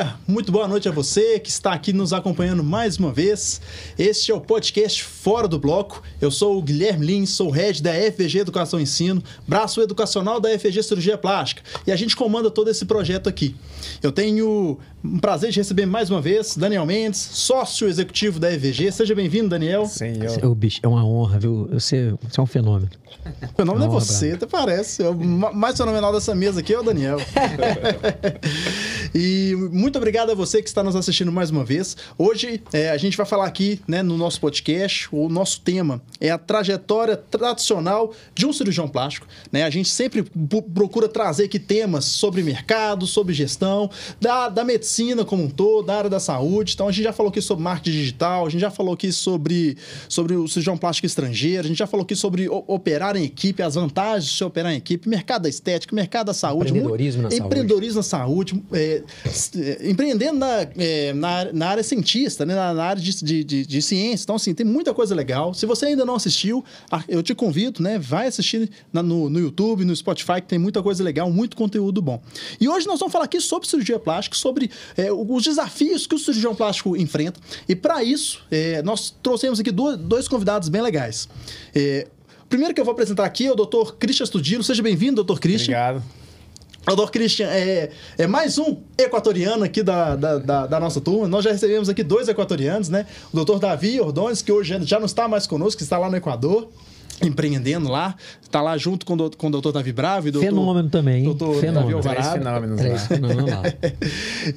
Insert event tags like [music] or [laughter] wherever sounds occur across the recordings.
galera, muito boa noite a você que está aqui nos acompanhando mais uma vez. Este é o podcast Fora do Bloco. Eu sou o Guilherme Lins, sou o head da FVG Educação e Ensino, braço educacional da FVG Cirurgia Plástica, e a gente comanda todo esse projeto aqui. Eu tenho um prazer de receber mais uma vez Daniel Mendes, sócio executivo da FVG. Seja bem-vindo, Daniel. Senhor. Ô, bicho, é uma honra, viu? Você, você é um fenômeno. O fenômeno é, é você, até parece. O mais fenomenal dessa mesa aqui é o Daniel. [laughs] e muito obrigado a você que está nos assistindo mais uma vez. Hoje é, a gente vai falar aqui né, no nosso podcast, o nosso tema é a trajetória tradicional de um cirurgião plástico. Né? A gente sempre procura trazer aqui temas sobre mercado, sobre gestão, da, da medicina como um todo, da área da saúde. Então a gente já falou aqui sobre marketing digital, a gente já falou aqui sobre, sobre o cirurgião plástico estrangeiro, a gente já falou aqui sobre operar em equipe, as vantagens de se operar em equipe, mercado da estética, mercado da saúde. Empreendedorismo na saúde. Empreendedorismo na saúde. É, é, empreendendo na, é, na, na, área cientista, né? na, na área de, de, de, de, ciência. Então, assim, tem muita coisa legal. Se você ainda não assistiu, eu te convido, né? Vai assistir na, no, no YouTube, no Spotify, que tem muita coisa legal, muito conteúdo bom. E hoje nós vamos falar aqui sobre cirurgia plástica, sobre é, os desafios que o cirurgião plástico enfrenta. E para isso, é, nós trouxemos aqui dois, dois convidados bem legais. É, primeiro que eu vou apresentar aqui é o Dr. Christian Studilo. Seja bem-vindo, Dr. Christian. Obrigado. Dr. Christian é, é mais um equatoriano aqui da, da, da, da, nossa turma. Nós já recebemos aqui dois equatorianos, né? O Dr. Davi Ordões, que hoje já não está mais conosco, que está lá no Equador empreendendo lá, está lá junto com, do, com o doutor Davi Bravo e doutor... Fenômeno também, doutor Fenômeno. Davi Três fenômenos Três fenômenos lá.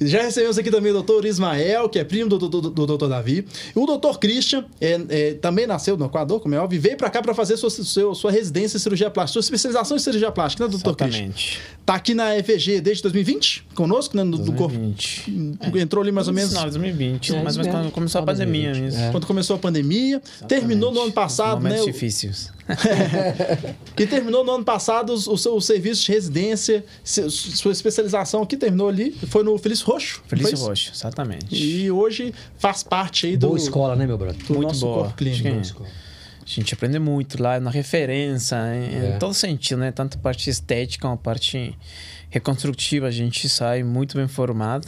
[laughs] Já recebemos aqui também o doutor Ismael, que é primo do, do, do, do doutor Davi. E o doutor Christian, é, é, também nasceu no Equador, como é óbvio, veio para cá para fazer sua, sua, sua residência em cirurgia plástica, sua especialização em cirurgia plástica, né, doutor Exatamente. Christian? Está aqui na EVG desde 2020, conosco, né, no, 2020. do corpo. É. Entrou ali mais ou menos... Não, 2020, é, mas, mas quando começou a pandemia. É. Quando começou a pandemia, Exatamente. terminou no ano passado, Momentos né? difíceis. [laughs] e terminou no ano passado o seu serviço de residência, sua especialização que terminou ali foi no Felício Roxo. Felício Roxo, exatamente. E hoje faz parte aí do. Boa escola, né, meu brother? Do muito nosso boa. corpo clínico. A gente aprende muito lá na referência, em, é. em todo sentido, né? Tanto a parte estética como a parte reconstrutiva. A gente sai muito bem formado.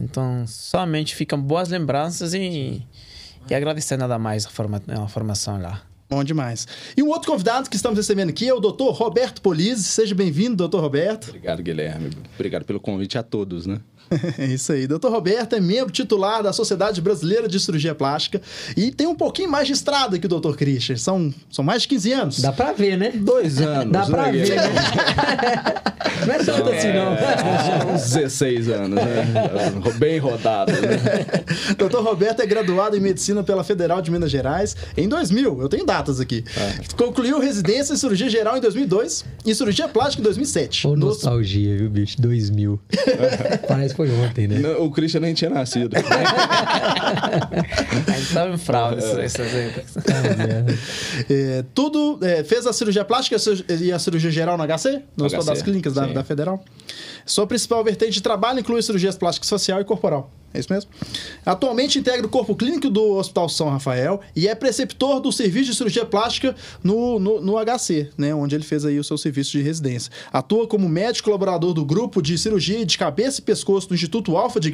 Então, somente ficam boas lembranças e, e agradecer nada mais a, forma, a formação lá. Bom demais. E um outro convidado que estamos recebendo aqui é o doutor Roberto Polizzi. Seja bem-vindo, doutor Roberto. Obrigado, Guilherme. Obrigado pelo convite a todos, né? [laughs] É isso aí. Doutor Roberto é membro titular da Sociedade Brasileira de Cirurgia Plástica e tem um pouquinho mais de estrada que o doutor Christian. São, são mais de 15 anos. Dá pra ver, né? Dois anos. Dá pra né? ver, né? [laughs] não é tanto assim, não. É, uns 16 anos, né? Bem rodado. Né? [laughs] doutor Roberto é graduado em Medicina pela Federal de Minas Gerais em 2000. Eu tenho datas aqui. É. Concluiu residência em Cirurgia Geral em 2002 e Cirurgia Plástica em 2007. Ô, nostalgia, viu, bicho? 2000. Parece foi ontem, né? Não, o Christian nem tinha nascido. a gente tava em fraude essas é, Tudo, é, fez a cirurgia plástica e a cirurgia geral no HC? No Hospital das Clínicas da, da, Federal? Sua principal vertente de trabalho inclui cirurgias plásticas facial e corporal. É isso mesmo? Atualmente integra o corpo clínico do Hospital São Rafael e é preceptor do serviço de cirurgia plástica no, no, no, HC, né? Onde ele fez aí o seu serviço de residência. Atua como médico colaborador do grupo de cirurgia de cabeça e pescoço do Instituto Alfa de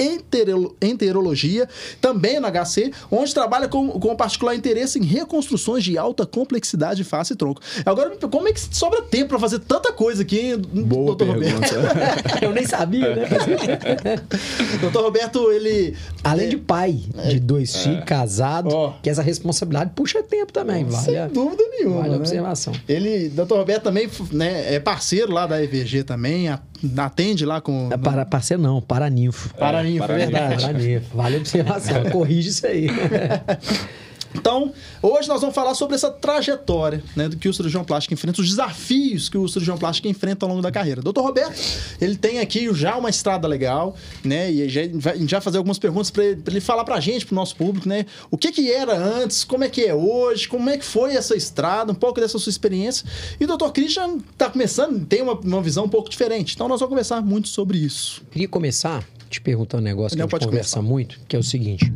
Gastroenterologia, também no HC, onde trabalha com, com particular interesse em reconstruções de alta complexidade de face e tronco. Agora, como é que sobra tempo para fazer tanta coisa aqui, Boa doutor pergunta. Roberto? [laughs] Eu nem sabia, né? [laughs] doutor Roberto, ele. Além é, de pai de dois é. filhos, casado, oh. que essa responsabilidade puxa tempo também, vale. Sem dúvida nenhuma. Vale né? a observação. Ele, doutor Roberto, também né, é parceiro lá da EVG também, atende lá com. É para, parceiro não, Paraninfo. Paraninfo, é, é verdade. Paraninfo. Vale a observação. [laughs] Corrige isso aí. [laughs] Então, hoje nós vamos falar sobre essa trajetória né, do que o cirurgião plástico enfrenta, os desafios que o cirurgião plástico enfrenta ao longo da carreira. Doutor Roberto, ele tem aqui já uma estrada legal, né? E já, a gente vai fazer algumas perguntas para ele, ele falar para a gente, para o nosso público, né? O que, que era antes, como é que é hoje, como é que foi essa estrada, um pouco dessa sua experiência. E o doutor Christian está começando, tem uma, uma visão um pouco diferente. Então, nós vamos conversar muito sobre isso. Queria começar te perguntando um negócio que Não, a gente conversa começar. muito, que é o seguinte.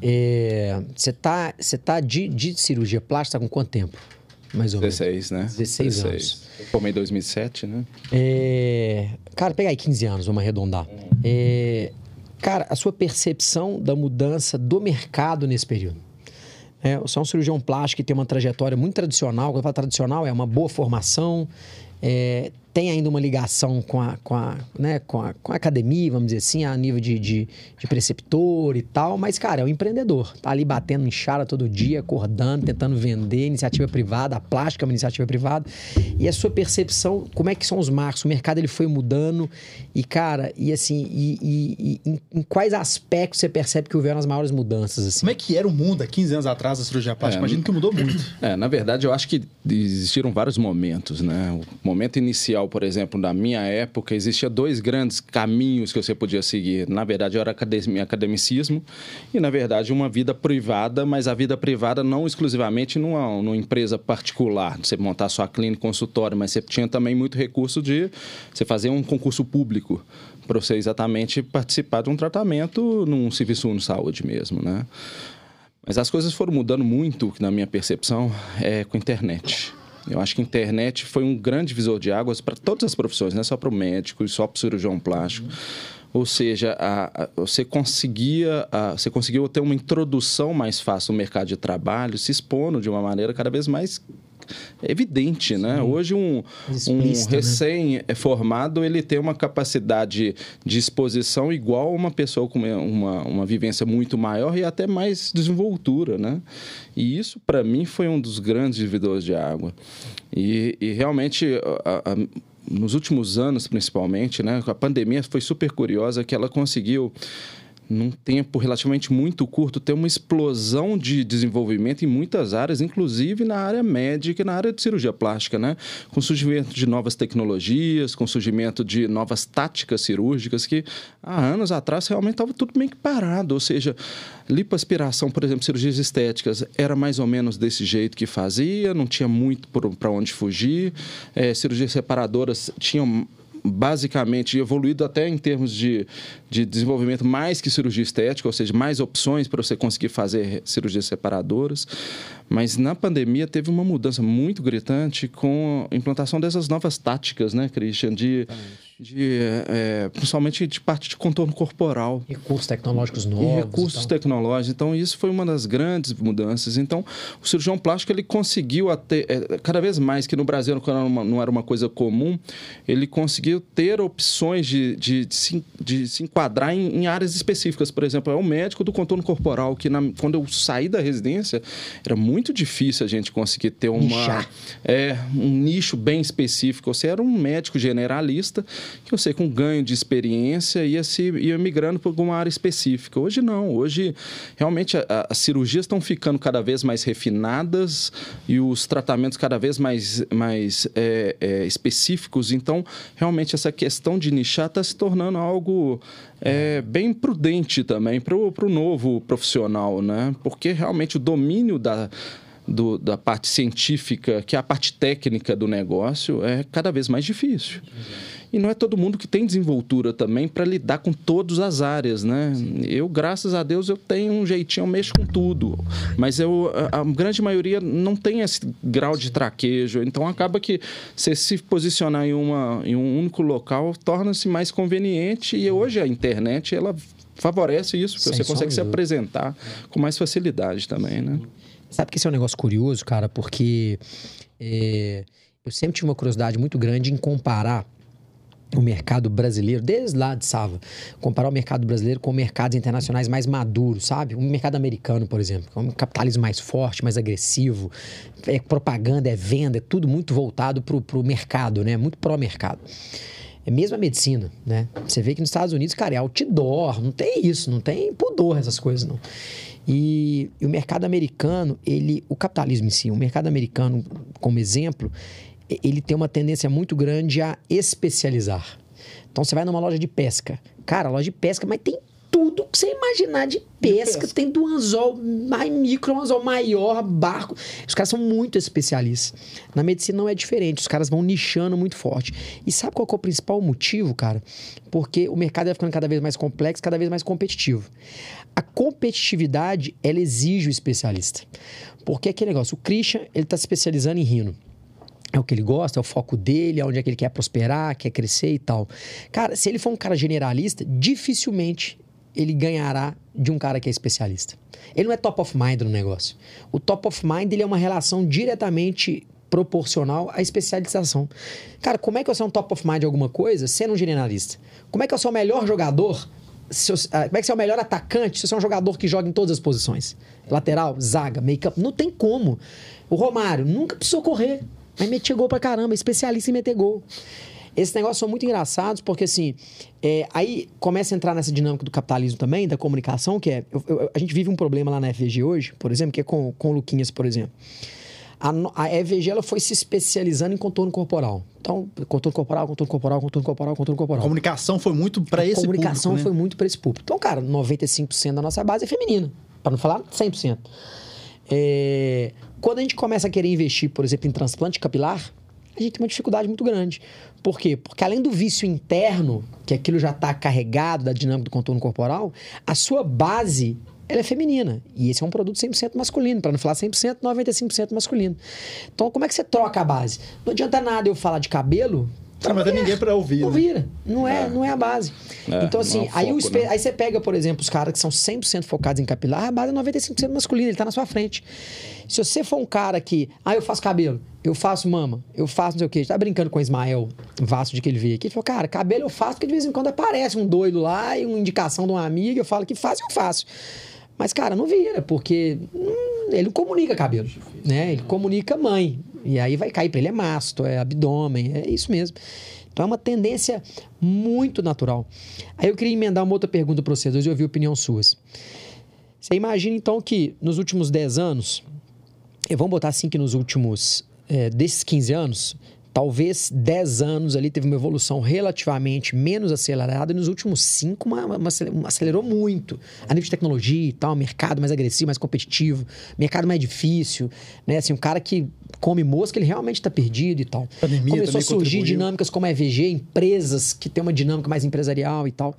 Você é, tá, você tá de, de cirurgia plástica com quanto tempo? mais ou 16, menos. né? 16, 16 anos. Eu formei em 2007, né? É... Cara, pega aí 15 anos, vamos arredondar. É... Cara, a sua percepção da mudança do mercado nesse período? É, você é um cirurgião plástico que tem uma trajetória muito tradicional. Quando eu falo tradicional, é uma boa formação, é, tem ainda uma ligação com a, com a, né, com a, com a academia, vamos dizer assim, a nível de, de, de, preceptor e tal, mas, cara, é um empreendedor. Tá ali batendo em chara todo dia, acordando, tentando vender, iniciativa privada, a plástica é uma iniciativa privada. E a sua percepção, como é que são os marcos? O mercado ele foi mudando e, cara, e assim, e, e, e em, em, quais aspectos você percebe que houveram as maiores mudanças? Assim? Como é que era o mundo há 15 anos atrás da cirurgia plástica? É, Imagino que mudou muito. É, na verdade, eu acho que existiram vários momentos, né? O momento inicial por exemplo, na minha época, existia dois grandes caminhos que você podia seguir. Na verdade, era academicismo e, na verdade, uma vida privada, mas a vida privada não exclusivamente numa, numa empresa particular, você montar sua clínica, consultório, mas você tinha também muito recurso de você fazer um concurso público para você exatamente participar de um tratamento num serviço de saúde mesmo, né? Mas as coisas foram mudando muito, na minha percepção, é, com a internet. Eu acho que a internet foi um grande visor de águas para todas as profissões, não é só para o médico e só para o cirurgião plástico. Uhum. Ou seja, a, a, você conseguia, a, você conseguiu ter uma introdução mais fácil no mercado de trabalho, se expondo de uma maneira cada vez mais evidente, né? Hoje um, um né? recém-formado ele tem uma capacidade de exposição igual a uma pessoa com uma, uma vivência muito maior e até mais desenvoltura, né? E isso para mim foi um dos grandes divisores de água. E, e realmente a, a, nos últimos anos, principalmente, né? A pandemia foi super curiosa que ela conseguiu num tempo relativamente muito curto, ter uma explosão de desenvolvimento em muitas áreas, inclusive na área médica e na área de cirurgia plástica, né? Com surgimento de novas tecnologias, com surgimento de novas táticas cirúrgicas que há anos atrás realmente estava tudo meio que parado. Ou seja, lipoaspiração, por exemplo, cirurgias estéticas, era mais ou menos desse jeito que fazia, não tinha muito para onde fugir. É, cirurgias separadoras tinham basicamente evoluído até em termos de, de desenvolvimento mais que cirurgia estética, ou seja, mais opções para você conseguir fazer cirurgias separadoras. Mas na pandemia teve uma mudança muito gritante com a implantação dessas novas táticas, né, Christian? De, de é, principalmente de parte de contorno corporal. Recursos tecnológicos novos. E recursos tecnológicos. Então, isso foi uma das grandes mudanças. Então, o cirurgião plástico ele conseguiu até, é, cada vez mais, que no Brasil não era uma, não era uma coisa comum, ele conseguiu ter opções de, de, de, se, de se enquadrar em, em, áreas específicas. Por exemplo, é o médico do contorno corporal, que na, quando eu saí da residência, era muito muito difícil a gente conseguir ter uma, é, um nicho bem específico. Você era um médico generalista que eu sei com ganho de experiência ia, se, ia migrando para alguma área específica. Hoje não. Hoje, realmente, a, as cirurgias estão ficando cada vez mais refinadas e os tratamentos cada vez mais, mais é, é, específicos. Então, realmente, essa questão de nichar está se tornando algo é, bem prudente também para o novo profissional, né? Porque realmente o domínio da, do, da parte científica, que é a parte técnica do negócio, é cada vez mais difícil. E não é todo mundo que tem desenvoltura também para lidar com todas as áreas, né? Eu, graças a Deus, eu tenho um jeitinho, eu mexo com tudo. Mas eu, a, a grande maioria não tem esse grau de traquejo. Então, acaba que você se posicionar em, uma, em um único local torna-se mais conveniente. E hoje a internet, ela favorece isso, porque você consegue se apresentar com mais facilidade também, né? Sabe que esse é um negócio curioso, cara, porque é, eu sempre tive uma curiosidade muito grande em comparar o mercado brasileiro, desde lá de Sava, comparar o mercado brasileiro com mercados internacionais mais maduros, sabe? O mercado americano, por exemplo, é um capitalismo mais forte, mais agressivo, é propaganda, é venda, é tudo muito voltado para o mercado, né? Muito pró-mercado. É mesmo a medicina, né? Você vê que nos Estados Unidos, cara, é outdoor, não tem isso, não tem pudor essas coisas, não. E, e, o mercado americano, ele, o capitalismo em si, o mercado americano, como exemplo, ele tem uma tendência muito grande a especializar. Então você vai numa loja de pesca. Cara, loja de pesca, mas tem tudo que você imaginar de pesca. pesca. Tem do anzol mais micro, um anzol maior, barco. Os caras são muito especialistas. Na medicina não é diferente. Os caras vão nichando muito forte. E sabe qual é o principal motivo, cara? Porque o mercado vai ficando cada vez mais complexo, cada vez mais competitivo. A competitividade, ela exige o especialista. Porque é aquele negócio, o Christian, ele está se especializando em rino é o que ele gosta, é o foco dele, é onde é que ele quer prosperar, quer crescer e tal. Cara, se ele for um cara generalista, dificilmente ele ganhará de um cara que é especialista. Ele não é top of mind no negócio. O top of mind ele é uma relação diretamente proporcional à especialização. Cara, como é que eu sou um top of mind de alguma coisa sendo um generalista? Como é que eu sou o melhor jogador? Eu, ah, como é que você é o melhor atacante se você é um jogador que joga em todas as posições? Lateral, zaga, make-up. Não tem como. O Romário nunca precisou correr. Mas metia gol pra caramba, especialista em meter gol. Esses negócios são muito engraçados, porque assim, é, aí começa a entrar nessa dinâmica do capitalismo também, da comunicação, que é. Eu, eu, a gente vive um problema lá na FVG hoje, por exemplo, que é com, com o Luquinhas, por exemplo. A, a EVG ela foi se especializando em contorno corporal. Então, contorno corporal, contorno corporal, contorno corporal, contorno corporal. A comunicação foi muito para esse público. A comunicação né? foi muito para esse público. Então, cara, 95% da nossa base é feminina, para não falar 100%. É, quando a gente começa a querer investir, por exemplo, em transplante capilar, a gente tem uma dificuldade muito grande. Por quê? Porque além do vício interno, que aquilo já está carregado da dinâmica do contorno corporal, a sua base ela é feminina. E esse é um produto 100% masculino. Para não falar 100%, 95% masculino. Então, como é que você troca a base? Não adianta nada eu falar de cabelo não vai ter ninguém para ouvir. Não né? vira. Não é, é, não é a base. É, então, assim, é aí, foco, né? aí você pega, por exemplo, os caras que são 100% focados em capilar, a base é 95% masculina, ele está na sua frente. Se você for um cara que, ah, eu faço cabelo, eu faço mama, eu faço não sei o quê, tá brincando com o Ismael Vasto de que ele veio aqui, ele falou, cara, cabelo eu faço porque de vez em quando aparece um doido lá e uma indicação de uma amiga, eu falo que faz, eu faço. Mas, cara, não vira, porque hum, ele não comunica cabelo, né? Ele comunica mãe. E aí vai cair para ele é masto, é abdômen, é isso mesmo. Então é uma tendência muito natural. Aí eu queria emendar uma outra pergunta para vocês, hoje eu ouvi opinião suas. Você imagina então que nos últimos 10 anos, vamos botar assim que nos últimos, é, desses 15 anos, talvez 10 anos ali teve uma evolução relativamente menos acelerada e nos últimos 5 uma, uma, uma, acelerou muito. A nível de tecnologia e tal, mercado mais agressivo, mais competitivo, mercado mais difícil, né? Assim, um cara que come mosca, ele realmente está perdido e tal. Pandemia Começou a surgir dinâmicas como a EVG, empresas que têm uma dinâmica mais empresarial e tal.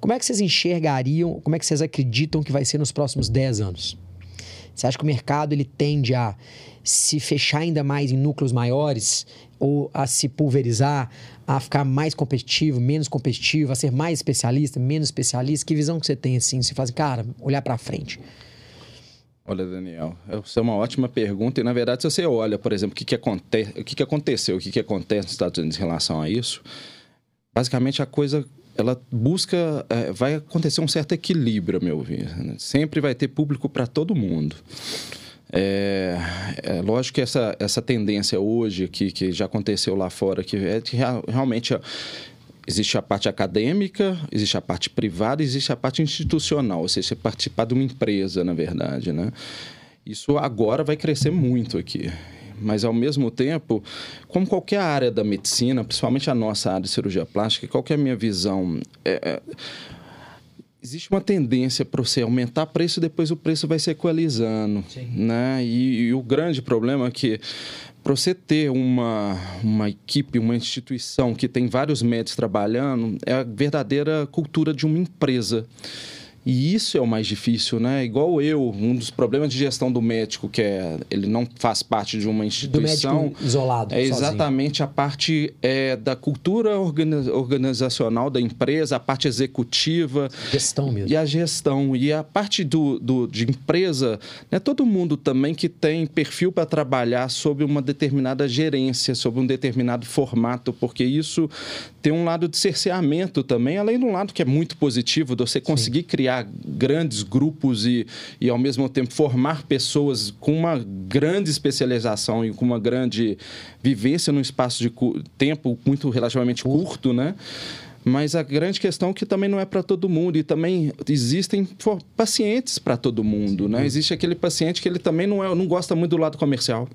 Como é que vocês enxergariam, como é que vocês acreditam que vai ser nos próximos 10 anos? Você acha que o mercado ele tende a se fechar ainda mais em núcleos maiores ou a se pulverizar, a ficar mais competitivo, menos competitivo, a ser mais especialista, menos especialista? Que visão que você tem assim? Você faz, cara, olhar para frente. Olha, Daniel, essa é uma ótima pergunta. E, na verdade, se você olha, por exemplo, o que, que, aconte... o que, que aconteceu, o que, que acontece nos Estados Unidos em relação a isso, basicamente a coisa ela busca, é, vai acontecer um certo equilíbrio, a meu ver. Né? Sempre vai ter público para todo mundo. É, é, lógico que essa, essa tendência hoje, que, que já aconteceu lá fora, que é que realmente existe a parte acadêmica, existe a parte privada, existe a parte institucional, ou seja, você participar de uma empresa, na verdade, né? Isso agora vai crescer muito aqui. Mas, ao mesmo tempo, como qualquer área da medicina, principalmente a nossa área de cirurgia plástica, qual é a minha visão? É, é existe uma tendência para você aumentar preço e depois o preço vai se equalizando. Sim. Né? E, e o grande problema é que para você ter uma, uma equipe, uma instituição que tem vários médicos trabalhando, é a verdadeira cultura de uma empresa. E isso é o mais difícil, né? Igual eu, um dos problemas de gestão do médico, que é ele não faz parte de uma instituição. Do médico isolado. É exatamente sozinho. a parte é, da cultura organizacional da empresa, a parte executiva. Gestão mesmo. E a gestão. E a parte do, do, de empresa, né? todo mundo também que tem perfil para trabalhar sob uma determinada gerência, sob um determinado formato, porque isso tem um lado de cerceamento também, além de um lado que é muito positivo, de você conseguir Sim. criar grandes grupos e, e, ao mesmo tempo, formar pessoas com uma grande especialização e com uma grande vivência num espaço de tempo muito relativamente curto, né? Mas a grande questão é que também não é para todo mundo e também existem pacientes para todo mundo, né? Existe aquele paciente que ele também não, é, não gosta muito do lado comercial.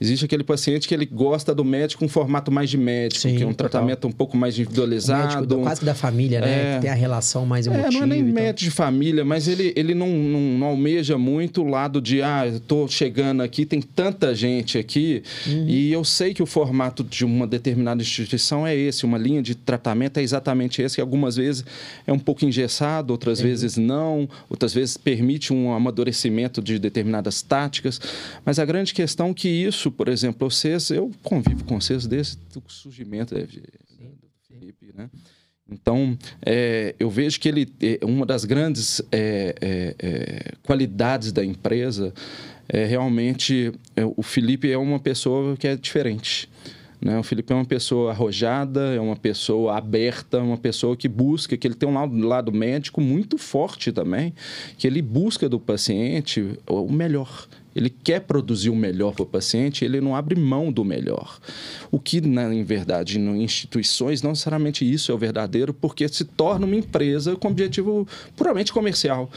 Existe aquele paciente que ele gosta do médico um formato mais de médico, Sim, que é um total. tratamento um pouco mais individualizado. do- quase da família, né? É. Que tem a relação mais É, emotiva. não é nem médico de família, mas ele, ele não, não, não almeja muito o lado de, ah, tô chegando aqui, tem tanta gente aqui, Uhum. e eu sei que o formato de uma determinada instituição é esse, uma linha de tratamento é exatamente esse, que algumas vezes é um pouco engessado, outras vezes não, outras vezes permite um amadurecimento de determinadas táticas, mas a grande questão é que isso, por exemplo, vocês, eu convivo com vocês desde o surgimento né, de- do Felipe, né? Então, é, eu vejo que ele é, uma das grandes é, é, é, qualidades da empresa é realmente é, o Felipe é uma pessoa que é diferente. Né? O Felipe é uma pessoa arrojada, é uma pessoa aberta, uma pessoa que busca, que ele tem um lado, médico muito forte também, que ele busca do paciente o melhor. Ele quer produzir o melhor para o paciente, ele não abre mão do melhor. O que, na, em verdade, em instituições, não necessariamente isso é o verdadeiro, porque se torna uma empresa com objetivo puramente comercial.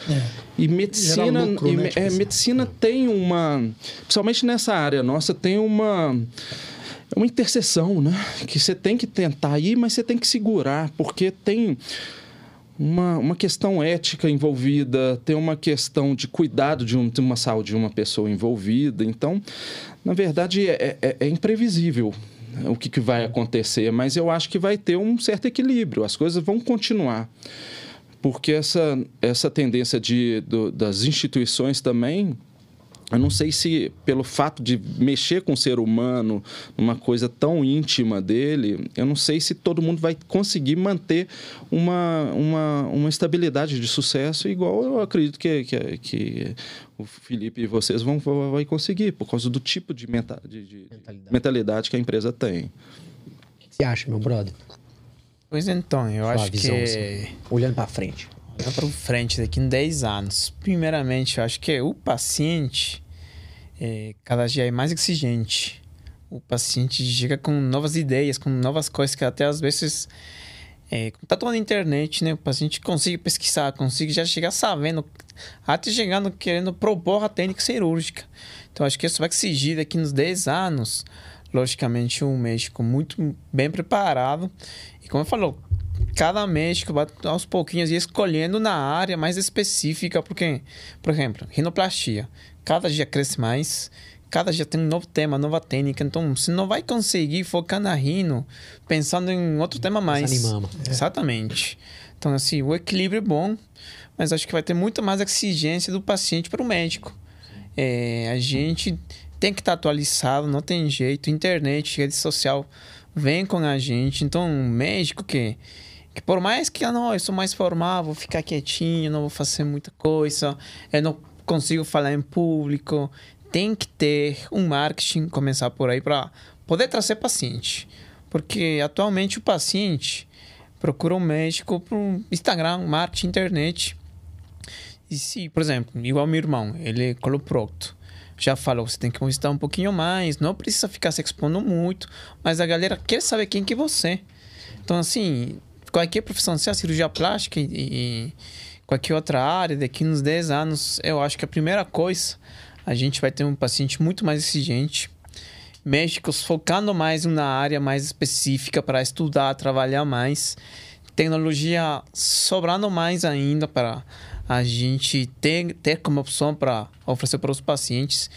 E medicina, lucro, e né, tipo é, assim. medicina tem uma, principalmente nessa área nossa, tem uma é uma interseção, né? Que você tem que tentar ir, mas você tem que segurar, porque tem uma, uma questão ética envolvida, tem uma questão de cuidado de, um- de uma saúde de uma pessoa envolvida. Então, na verdade, é, é- é imprevisível o que, que vai acontecer, mas eu acho que vai ter um certo equilíbrio, as coisas vão continuar. Porque essa, essa tendência de, do- das instituições também eu não sei se, pelo fato de mexer com o ser humano, uma coisa tão íntima dele, eu não sei se todo mundo vai conseguir manter uma, uma, uma estabilidade de sucesso igual eu acredito que, que, que o Felipe e vocês vão, vão vai conseguir, por causa do tipo de, menta, de, de Mentalidade. mentalidade que a empresa tem. O que você acha, meu brother? Pois então, eu Sua acho visão, que... assim, olhando pra frente. Para frente daqui em 10 anos. Primeiramente, eu acho que o paciente é, cada dia é mais exigente. O paciente chega com novas ideias, com novas coisas que até às vezes é, tá toda na internet, né? O paciente consegue pesquisar, consegue já chegar sabendo, até chegando querendo propor a técnica cirúrgica. Então, acho que isso vai exigir daqui nos 10 anos, logicamente, um médico muito bem preparado. E como eu falou, cada médico vai aos pouquinhos ir escolhendo na área mais específica, porque, por exemplo, rinoplastia. Cada dia cresce mais, cada dia tem um novo tema, nova técnica, então você não vai conseguir focar na rino pensando em outro tema mais. Desanimamos. Exatamente. Então, assim, o equilíbrio é bom, mas acho que vai ter muito mais exigência do paciente para o médico. É, a gente tem que estar atualizado, não tem jeito. Internet, rede social, vem com a gente. Então, um médico que, que por mais que, ah, não, eu sou mais formal, vou ficar quietinho, não vou fazer muita coisa, eu não consigo falar em público, tem que ter um marketing, começar por aí, para poder trazer paciente. Porque atualmente o paciente procura um médico por Instagram, marketing, internet. E se, por exemplo, igual meu irmão, ele é coloprocto. Já falou, você tem que mostrar um pouquinho mais, não precisa ficar se expondo muito, mas a galera quer saber quem que é você. Então, assim, qualquer profissão, seja cirurgia plástica e, e qualquer outra área, daqui uns 10 anos, eu acho que a primeira coisa, a gente vai ter um paciente muito mais exigente, médicos focando mais na área mais específica para estudar, trabalhar mais, tecnologia sobrando mais ainda para a gente ter, ter como opção para oferecer para os pacientes.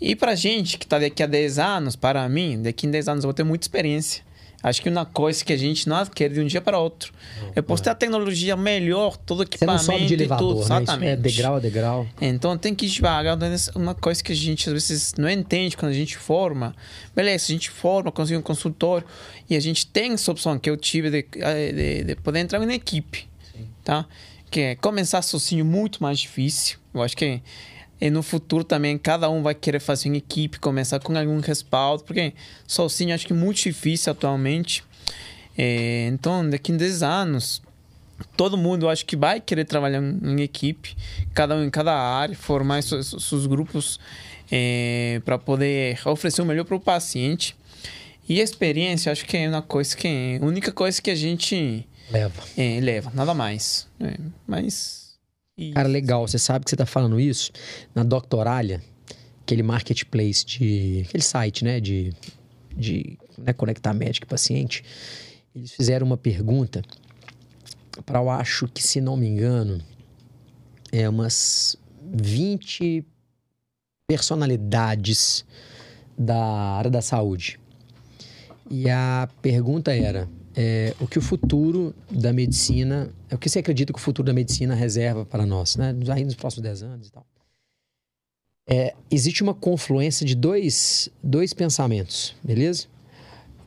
E para a gente que está daqui a 10 anos, para mim, daqui a 10 anos eu vou ter muita experiência. Acho que uma coisa que a gente não adquire de um dia para outro. Eu posso ter a tecnologia melhor, todo Você não equipamento sobe de elevador, tudo. né? Exatamente. Isso é degrau a degrau. Então tem que ir devagar. né? Uma coisa que a gente às vezes não entende quando a gente forma. Beleza, a gente forma, consegue um consultório e a gente tem essa opção que eu tive de, eh, de, de poder entrar em equipe. Tá? Que é começar sozinho muito mais difícil. Eu acho que e no futuro também cada um vai querer fazer uma equipe, começar com algum respaldo, porque sozinho acho que é muito difícil atualmente. É, então, daqui a 10 anos, todo mundo acho que vai querer trabalhar em, em equipe, cada um em cada área, formar seus, seus grupos é, para poder oferecer o melhor para o paciente. E a experiência, acho que é uma coisa que é a única coisa que a gente Leva. é, leva, nada mais. É, mas. E- Cara, legal. Você sabe que você tá falando isso na doctoralha, aquele marketplace de. aquele site, né? De, de né, conectar médico e paciente. Eles fizeram uma pergunta para, eu acho que, se não me engano, é umas 20 personalidades da área da saúde. E a pergunta era: é, o que o futuro da medicina, é o que você acredita que o futuro da medicina reserva para nós, né? Aí nos próximos 10 anos e tal. É, existe uma confluência de dois, dois pensamentos, beleza?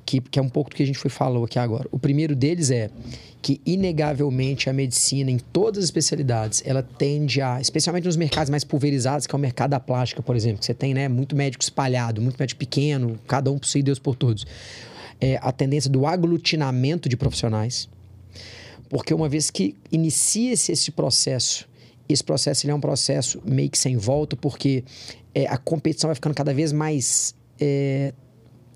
Que, que é um pouco do que a gente foi falou aqui agora. O primeiro deles é que, inegavelmente, a medicina, em todas as especialidades, ela tende a, especialmente nos mercados mais pulverizados, que é o mercado da plástica, por exemplo, que você tem né, muito médico espalhado, muito médico pequeno, cada um por si, Deus por todos é, a tendência do aglutinamento de profissionais, porque uma vez que inicia-se esse processo, esse processo é um processo meio que sem volta, porque é, a competição vai ficando cada vez mais. É,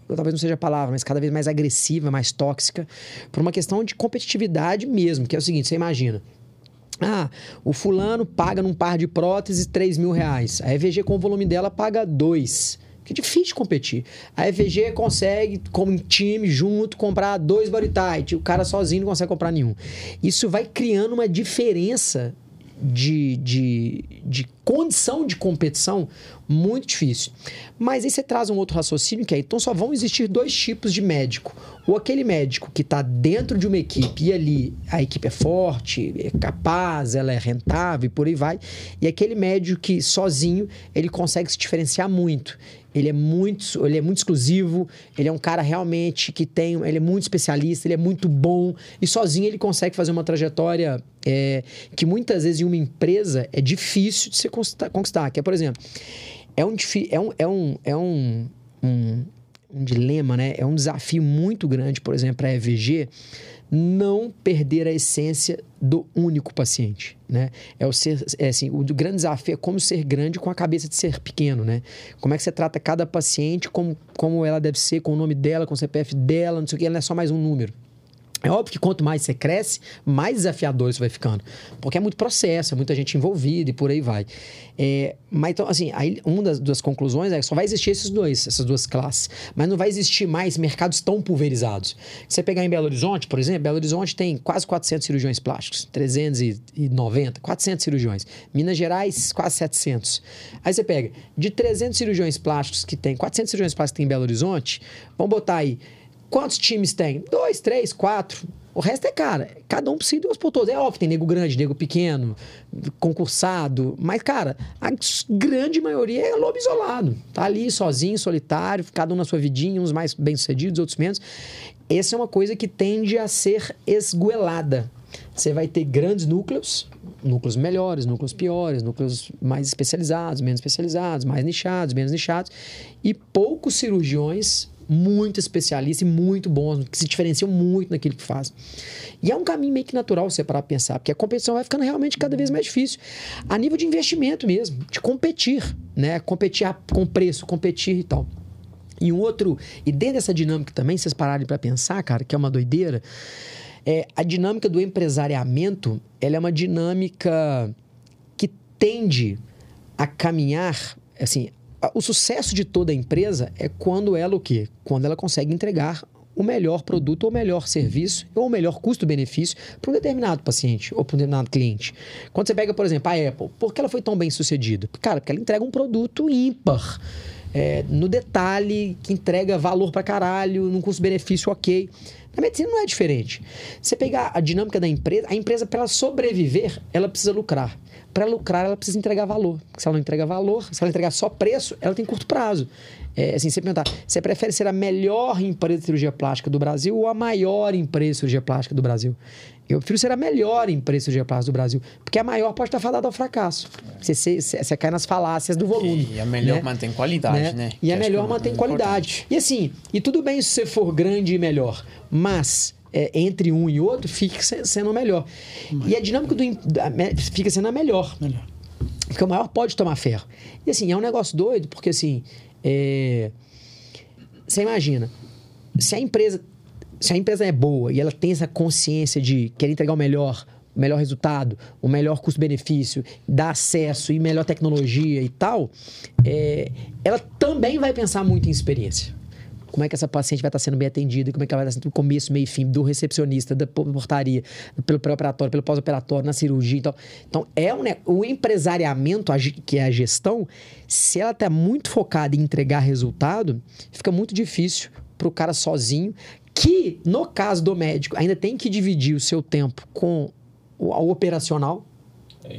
talvez não seja a palavra, mas cada vez mais agressiva, mais tóxica, por uma questão de competitividade mesmo, que é o seguinte: você imagina. Ah, o fulano paga num par de próteses 3 mil reais. A EVG, com o volume dela, paga 2 que é difícil competir. A EVG consegue, como time, junto, comprar dois body tight. O cara sozinho não consegue comprar nenhum. Isso vai criando uma diferença de, de, de condição de competição muito difícil. Mas aí você traz um outro raciocínio que é, então só vão existir dois tipos de médico. Ou aquele médico que está dentro de uma equipe e ali a equipe é forte, é capaz, ela é rentável e por aí vai. E aquele médico que sozinho ele consegue se diferenciar muito ele é muito, ele é muito exclusivo, ele é um cara realmente que tem, ele é muito especialista, ele é muito bom e sozinho ele consegue fazer uma trajetória é, que muitas vezes em uma empresa é difícil de se conquistar. Que é, por exemplo, é um, é um, é um, é um, um, um dilema, né? É um desafio muito grande, por exemplo, para a EVG não perder a essência do único paciente, né? É o ser, é assim, o grande desafio é como ser grande com a cabeça de ser pequeno, né? Como é que você trata cada paciente como, como ela deve ser, com o nome dela, com o CPF dela, não sei o que, ela não é só mais um número. É óbvio que quanto mais você cresce, mais desafiador isso vai ficando. Porque é muito processo, é muita gente envolvida e por aí vai. É, mas então, assim, aí uma das, das conclusões é que só vai existir esses dois, essas duas classes. Mas não vai existir mais mercados tão pulverizados. Você pegar em Belo Horizonte, por exemplo, Belo Horizonte tem quase 400 cirurgiões plásticos, 390, 400 cirurgiões. Minas Gerais, quase 700. Aí você pega, de 300 cirurgiões plásticos que tem, 400 cirurgiões plásticos que tem em Belo Horizonte, vamos botar aí Quantos times tem? Dois, três, quatro. O resto é cara. Cada um precisa de umas por todos. É óbvio, tem nego grande, nego pequeno, concursado. Mas, cara, a grande maioria é lobo isolado. Tá ali sozinho, solitário, cada um na sua vidinha, uns mais bem-sucedidos, outros menos. Essa é uma coisa que tende a ser esguelada. Você vai ter grandes núcleos, núcleos melhores, núcleos piores, núcleos mais especializados, menos especializados, mais nichados, menos nichados, e poucos cirurgiões muito especialista e muito bons, que se diferenciam muito naquilo que fazem. E é um caminho meio que natural você parar para pensar, porque a competição vai ficando realmente cada vez mais difícil. A nível de investimento mesmo, de competir, né? Competir com preço, competir e tal. E um outro, e dentro dessa dinâmica também, vocês pararem para pensar, cara, que é uma doideira, é, a dinâmica do empresariamento, ela é uma dinâmica que tende a caminhar, assim, o sucesso de toda empresa é quando ela o quê? Quando ela consegue entregar o melhor produto ou o melhor serviço ou o melhor custo-benefício para um determinado paciente ou para um determinado cliente. Quando você pega, por exemplo, a Apple, por que ela foi tão bem sucedida? Cara, porque ela entrega um produto ímpar. É, no detalhe, que entrega valor para caralho, num custo-benefício ok. Na medicina não é diferente. Você pegar a dinâmica da empresa, a empresa, para ela sobreviver, ela precisa lucrar para lucrar, ela precisa entregar valor. Se ela não entrega valor, se ela entregar só preço, ela tem curto prazo. É, assim, você perguntar, você prefere ser a melhor empresa de cirurgia plástica do Brasil ou a maior empresa de cirurgia plástica do Brasil? Eu prefiro ser a melhor empresa de cirurgia plástica do Brasil, porque a maior pode estar fadada ao fracasso. Você, você, você cai nas falácias do volume. E a melhor né? mantém qualidade, né? né? E a melhor é mantém qualidade. Importante. E assim, e tudo bem se você for grande e melhor, mas é, entre um e outro fica sendo melhor. E a dinâmica do, da, fica sendo a melhor. melhor. Porque o maior pode tomar ferro. E assim, é um negócio doido, porque assim. É... Você imagina, se a empresa. Se a empresa é boa e ela tem essa consciência de querer entregar o melhor, o melhor resultado, o melhor custo-benefício, dar acesso e melhor tecnologia e tal, é, ela também vai pensar muito em experiência. Como é que essa paciente vai estar sendo bem atendida, como é que ela vai estar sendo do começo, meio e fim, do recepcionista, da portaria, pelo pré-operatório, pelo pós-operatório, na cirurgia e tal. Então, é um, o empresariamento, que é a gestão, se ela está muito focada em entregar resultado, fica muito difícil para o cara sozinho, que, no caso do médico, ainda tem que dividir o seu tempo com o, o operacional.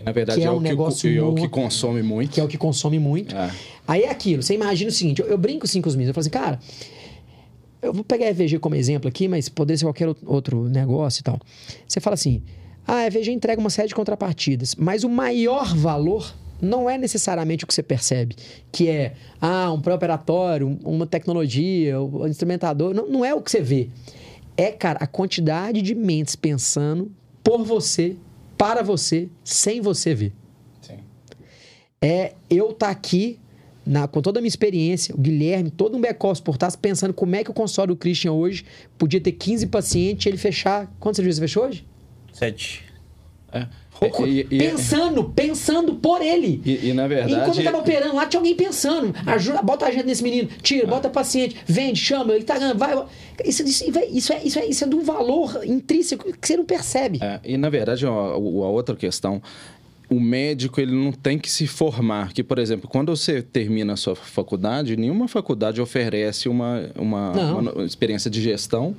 Na verdade, que é, é um o, negócio que, é o que consome muito. que é o que consome muito. É. Aí é aquilo, você imagina o seguinte, eu, eu brinco assim com os meninos, eu falo assim, cara, eu vou pegar a EVG como exemplo aqui, mas poderia ser qualquer out- outro negócio e tal. Você fala assim, ah, a EVG entrega uma série de contrapartidas, mas o maior valor não é necessariamente o que você percebe, que é, ah, um pré-operatório, um- uma tecnologia, um instrumentador, não, não é o que você vê. É, cara, a quantidade de mentes pensando por você, para você, sem você ver Sim. é eu estar aqui na- com toda a minha experiência, o Guilherme, todo um back-office por trás, pensando como é que o consultório do Christian hoje podia ter 15 pacientes e ele fechar. Quantos serviços você fechou hoje? Sete. É. E, e- pensando, pensando por ele. e- e, na Enquanto verdade. eu tava operando lá, tinha alguém pensando. Ajuda, bota a agenda nesse menino, tira, bota paciente, vende, chama, ele tá ganhando, vai. vai. Isso, isso, véi, isso, é, isso, é, isso é de um valor intrínseco que você não percebe. É, e na verdade, a, a outra questão, o médico ele não tem que se formar. Que, por exemplo, quando você termina a sua faculdade, nenhuma faculdade oferece uma, uma, uma experiência de gestão.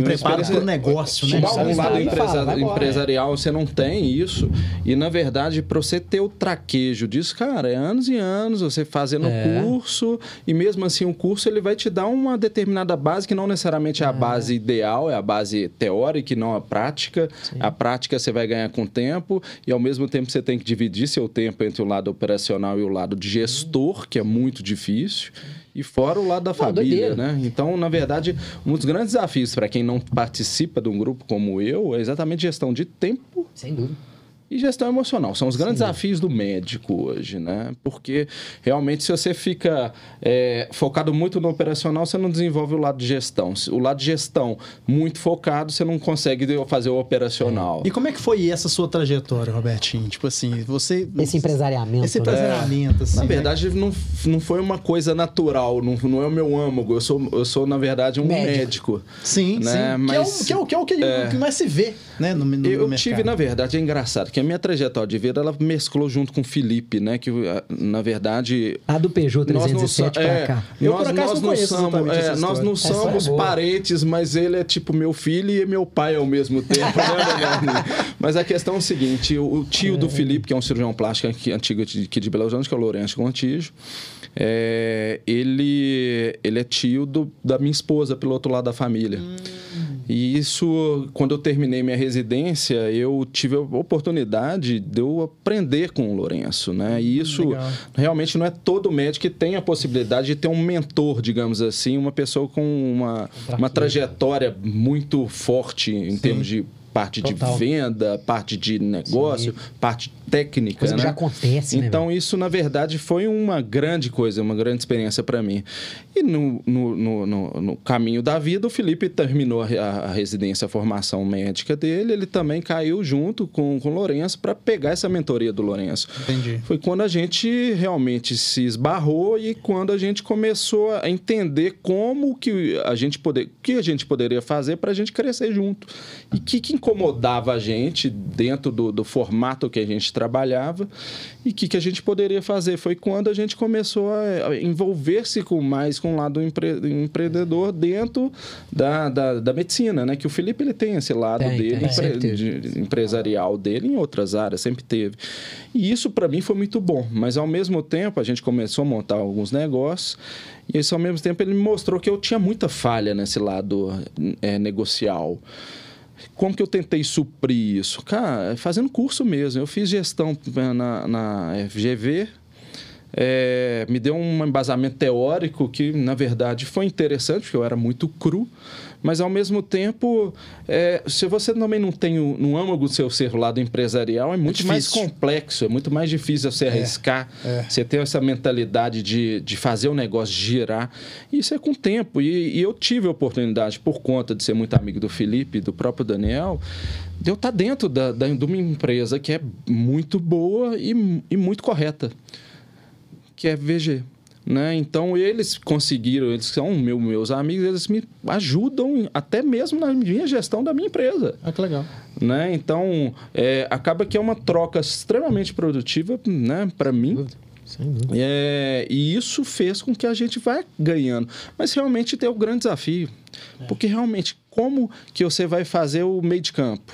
Um preparo para o negócio, né? Um lado empresa- empresarial, você não tem isso. E, na verdade, para você ter o traquejo disso, cara, é anos e anos você fazendo É. curso. E mesmo assim, o curso ele vai te dar uma determinada base que não necessariamente é a base ideal, é a base teórica e não a prática. A prática você vai ganhar com o tempo. E, ao mesmo tempo, você tem que dividir seu tempo entre o lado operacional e o lado de gestor, que é muito difícil. E fora o lado da família, doideira. né? Então, na verdade, um dos grandes desafios para quem não participa de um grupo como eu é exatamente gestão de tempo Sem dúvida. E gestão emocional. São os grandes desafios do médico hoje, né? Porque realmente, se você fica é, focado muito no operacional, você não desenvolve o lado de gestão. O lado de gestão muito focado, você não consegue fazer o operacional. E como é que foi essa sua trajetória, Robertinho? Tipo assim, você... Esse empresariamento. Esse né? empresariamento, assim. Na né? verdade, não, não foi uma coisa natural, não, não é o meu âmago. Eu sou, eu sou na verdade, um Médico. médico. Sim, né? sim. Mas- Que é o que, é o, que, é o que, É. o que mais se vê, né? No, no, no Eu mercado. tive, na verdade, é engraçado, que a minha trajetória de vida, ela mesclou junto com o Felipe, né? Que, ah, na verdade... A do Peugeot nós não 307 so- pra é, cá. Eu, nós, por acaso, nós não somos, é, essa nós não Essa somos é parentes, mas ele é tipo meu filho e meu pai ao mesmo tempo. né, [laughs] mas a questão é o seguinte: o, o tio do Felipe, que é um cirurgião plástico aqui, antigo de, aqui de Belo Horizonte, que é o Lourenço Contígio, é, ele, ele é tio do- da minha esposa, pelo outro lado da família. E isso, quando eu terminei minha residência, eu tive a oportunidade de eu aprender com o Lourenço, né? E isso Legal. realmente não é todo médico que tem a possibilidade de ter um mentor, digamos assim, uma pessoa com uma, uma trajetória muito forte em termos de parte Total. de venda, parte de negócio, parte técnica, Coisa que né? já acontece, né, Então, isso, na verdade, foi uma grande coisa, uma grande experiência para mim. E no, no, no, no- no caminho da vida, o Felipe terminou a, a residência, a formação médica dele, ele também caiu junto com, com o Lourenço para pegar essa mentoria do Lourenço. Entendi. Foi quando a gente realmente se esbarrou e quando a gente começou a entender como que a gente poder, que a gente poderia fazer para a gente crescer junto. E o que, que incomodava a gente dentro do, do formato que a gente trabalhava e o que, que a gente poderia fazer. Foi quando a gente começou a, envolver-se com mais com o lado empre- empreendedor dentro da, da, da medicina, né? Que o Felipe ele tem esse lado Tem, dele tem, empre- de- empresarial dele em outras áreas, sempre teve. E isso para mim foi muito bom, mas ao mesmo tempo a gente começou a montar alguns negócios e isso ao mesmo tempo ele me mostrou que eu tinha muita falha nesse lado é, negocial. Como que eu tentei suprir isso? Cara, fazendo curso mesmo. Eu fiz gestão na, na FGV, é, me deu um embasamento teórico que, na verdade, foi interessante, porque eu era muito cru, Mas ao mesmo tempo, é, se você também não tem o, no âmago do seu ser o lado empresarial, é muito mais complexo, é muito mais difícil você arriscar, é, você ter essa mentalidade de, de fazer o negócio girar. Isso é com o tempo. E, e eu tive a oportunidade, por conta de ser muito amigo do Felipe, do próprio Daniel, de eu estar dentro da, da, de uma empresa que é muito boa e, e muito correta, que é VG. Né? Então eles conseguiram, eles são meu, meus amigos, eles me ajudam até mesmo na minha gestão da minha empresa. Ah, que legal. Né? Então é, acaba que é uma troca extremamente produtiva né, para mim. É, e isso fez com que a gente vá ganhando. Mas realmente tem o um grande desafio. É. Porque realmente, como que você vai fazer o meio de campo?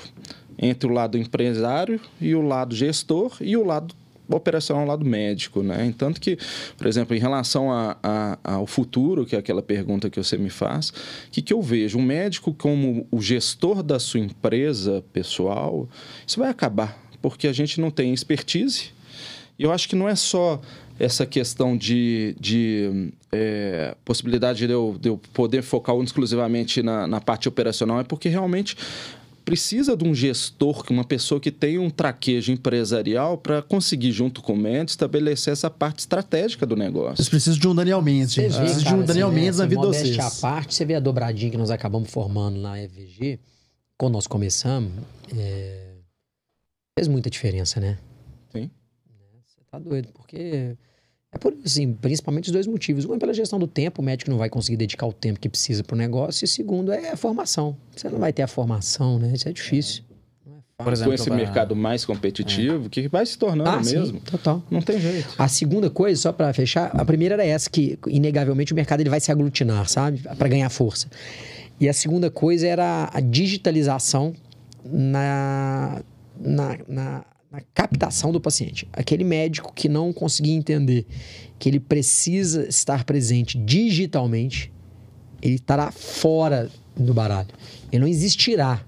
Entre o lado empresário e o lado gestor e o lado operacional lá do médico, né? Tanto que, por exemplo, em relação a, a, ao futuro, que é aquela pergunta que você me faz, o que, que eu vejo? Um médico como o gestor da sua empresa pessoal, isso vai acabar, porque a gente não tem expertise. E eu acho que não é só essa questão de, de é, possibilidade de eu, de eu poder focar exclusivamente na, na parte operacional, é porque realmente precisa de um gestor, uma pessoa que tenha um traquejo empresarial para conseguir, junto com o Mendes, estabelecer essa parte estratégica do negócio. Vocês precisam de um Daniel Mendes, gente. Vocês precisam de um Daniel Mendes na vida de vocês. a parte, você vê a dobradinha que nós acabamos formando na EVG, quando nós começamos, é... fez muita diferença, né? Sim. Você tá doido, porque é por assim, principalmente os dois motivos. Um é pela gestão do tempo, o médico não vai conseguir dedicar o tempo que precisa para o negócio. E segundo é a formação. Você não vai ter a formação, né? Isso é difícil. É por exemplo, com esse pra... mercado mais competitivo, é. que vai se tornando ah, mesmo. Sim, total. Não tem jeito. A segunda coisa, só para fechar, a primeira era essa, que inegavelmente o mercado ele vai se aglutinar, sabe? Para ganhar força. E a segunda coisa era a digitalização na, na, na na captação do paciente. Aquele médico que não conseguir entender que ele precisa estar presente digitalmente, ele estará fora do baralho. Ele não existirá.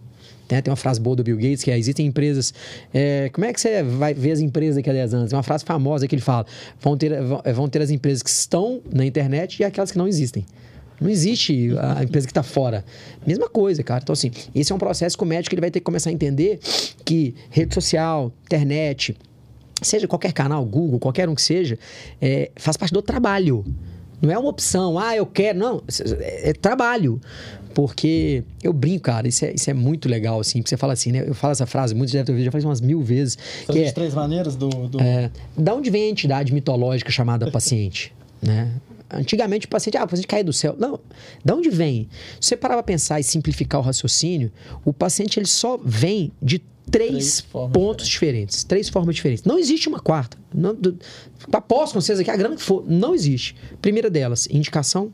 Tem, tem uma frase boa do Bill Gates que é: existem empresas. É, como é que você vai ver as empresas daqui a 10 anos? É uma frase famosa que ele fala: vão ter, vão ter as empresas que estão na internet e aquelas que não existem. Não existe a empresa que está fora. Mesma coisa, cara. Então, assim, esse é um processo que o médico ele vai ter que começar a entender que rede social, internet, seja qualquer canal, Google, qualquer um que seja, é, faz parte do trabalho. Não é uma opção, ah, eu quero. Não, é, é trabalho. Porque eu brinco, cara, isso é, isso é muito legal, assim. Porque você fala assim, né? Eu falo essa frase, muitos devem ter ouvido, já faz umas mil vezes. São que é, três maneiras do. do... É, da onde vem a entidade mitológica chamada paciente? né? Antigamente o paciente, ah, o paciente caiu do céu. Não, de onde vem? Se você parar para pensar e simplificar o raciocínio, o paciente ele só vem de três, três pontos diferentes. diferentes. três formas diferentes. Não existe uma quarta. Não, aposto com vocês aqui, a grana que for, não existe. Primeira delas, indicação.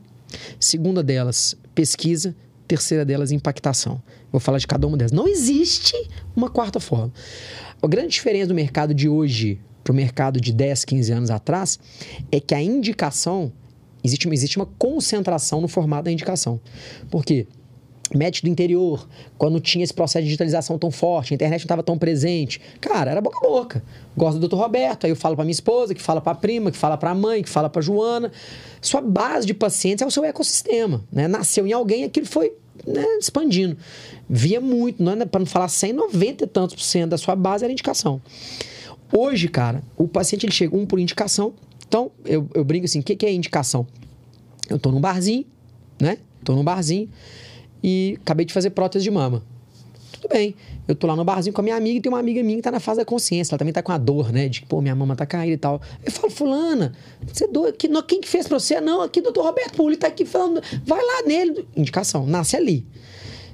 Segunda delas, pesquisa. Terceira delas, impactação. Vou falar de cada uma delas. Não existe uma quarta forma. A grande diferença do mercado de hoje para o mercado de 10, 15 anos atrás é que a indicação Existe, existe uma concentração no formato da indicação. Por quê? médico do interior, quando tinha esse processo de digitalização tão forte, a internet não estava tão presente. Cara, era boca a boca. Gosto do Dr. Roberto, aí eu falo para minha esposa, que fala para a prima, que fala para a mãe, que fala para Joana. Sua base de pacientes é o seu ecossistema, né? Nasceu em alguém, aquilo foi né, expandindo. Via muito, é, para não falar 100, 90 e tantos por cento da sua base era indicação. Hoje, cara, o paciente ele chega um por indicação, então, eu, eu brinco assim, o que, que é indicação? Eu tô num barzinho, né? Tô num barzinho e acabei de fazer prótese de mama. Tudo bem. Eu tô lá no barzinho com a minha amiga e tem uma amiga minha que tá na fase da consciência. Ela também tá com a dor, né? De pô, minha mama tá caindo e tal. Eu falo, fulana, você é doido? Que, quem que fez pra você? Não, aqui doutor Roberto Puli tá aqui falando. Vai lá nele. Indicação, nasce ali.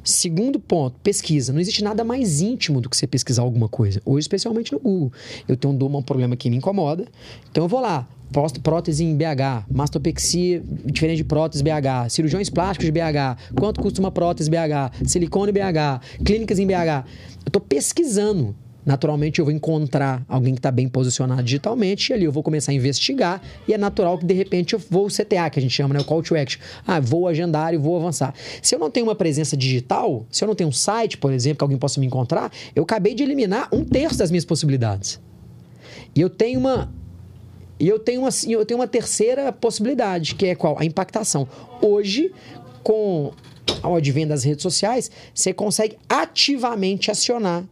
Segundo ponto, pesquisa. Não existe nada mais íntimo do que você pesquisar alguma coisa. Hoje, especialmente no Google. Eu tenho um, um problema que me incomoda. Então eu vou lá, prótese em BH, mastopexia diferente de prótese BH, cirurgiões plásticos de BH, quanto custa uma prótese BH, silicone BH, clínicas em BH. Eu estou pesquisando. Naturalmente eu vou encontrar alguém que está bem posicionado digitalmente e ali eu vou começar a investigar e é natural que de repente eu vou o CTA, que a gente chama, né? O call to action. Ah, vou agendar e vou avançar. Se eu não tenho uma presença digital, se eu não tenho um site, por exemplo, que alguém possa me encontrar, eu acabei de eliminar um terço das minhas possibilidades. E eu tenho uma e eu tenho, uma, eu tenho uma terceira possibilidade, que é qual? A impactação. Hoje, com ao advento das redes sociais, você consegue ativamente acionar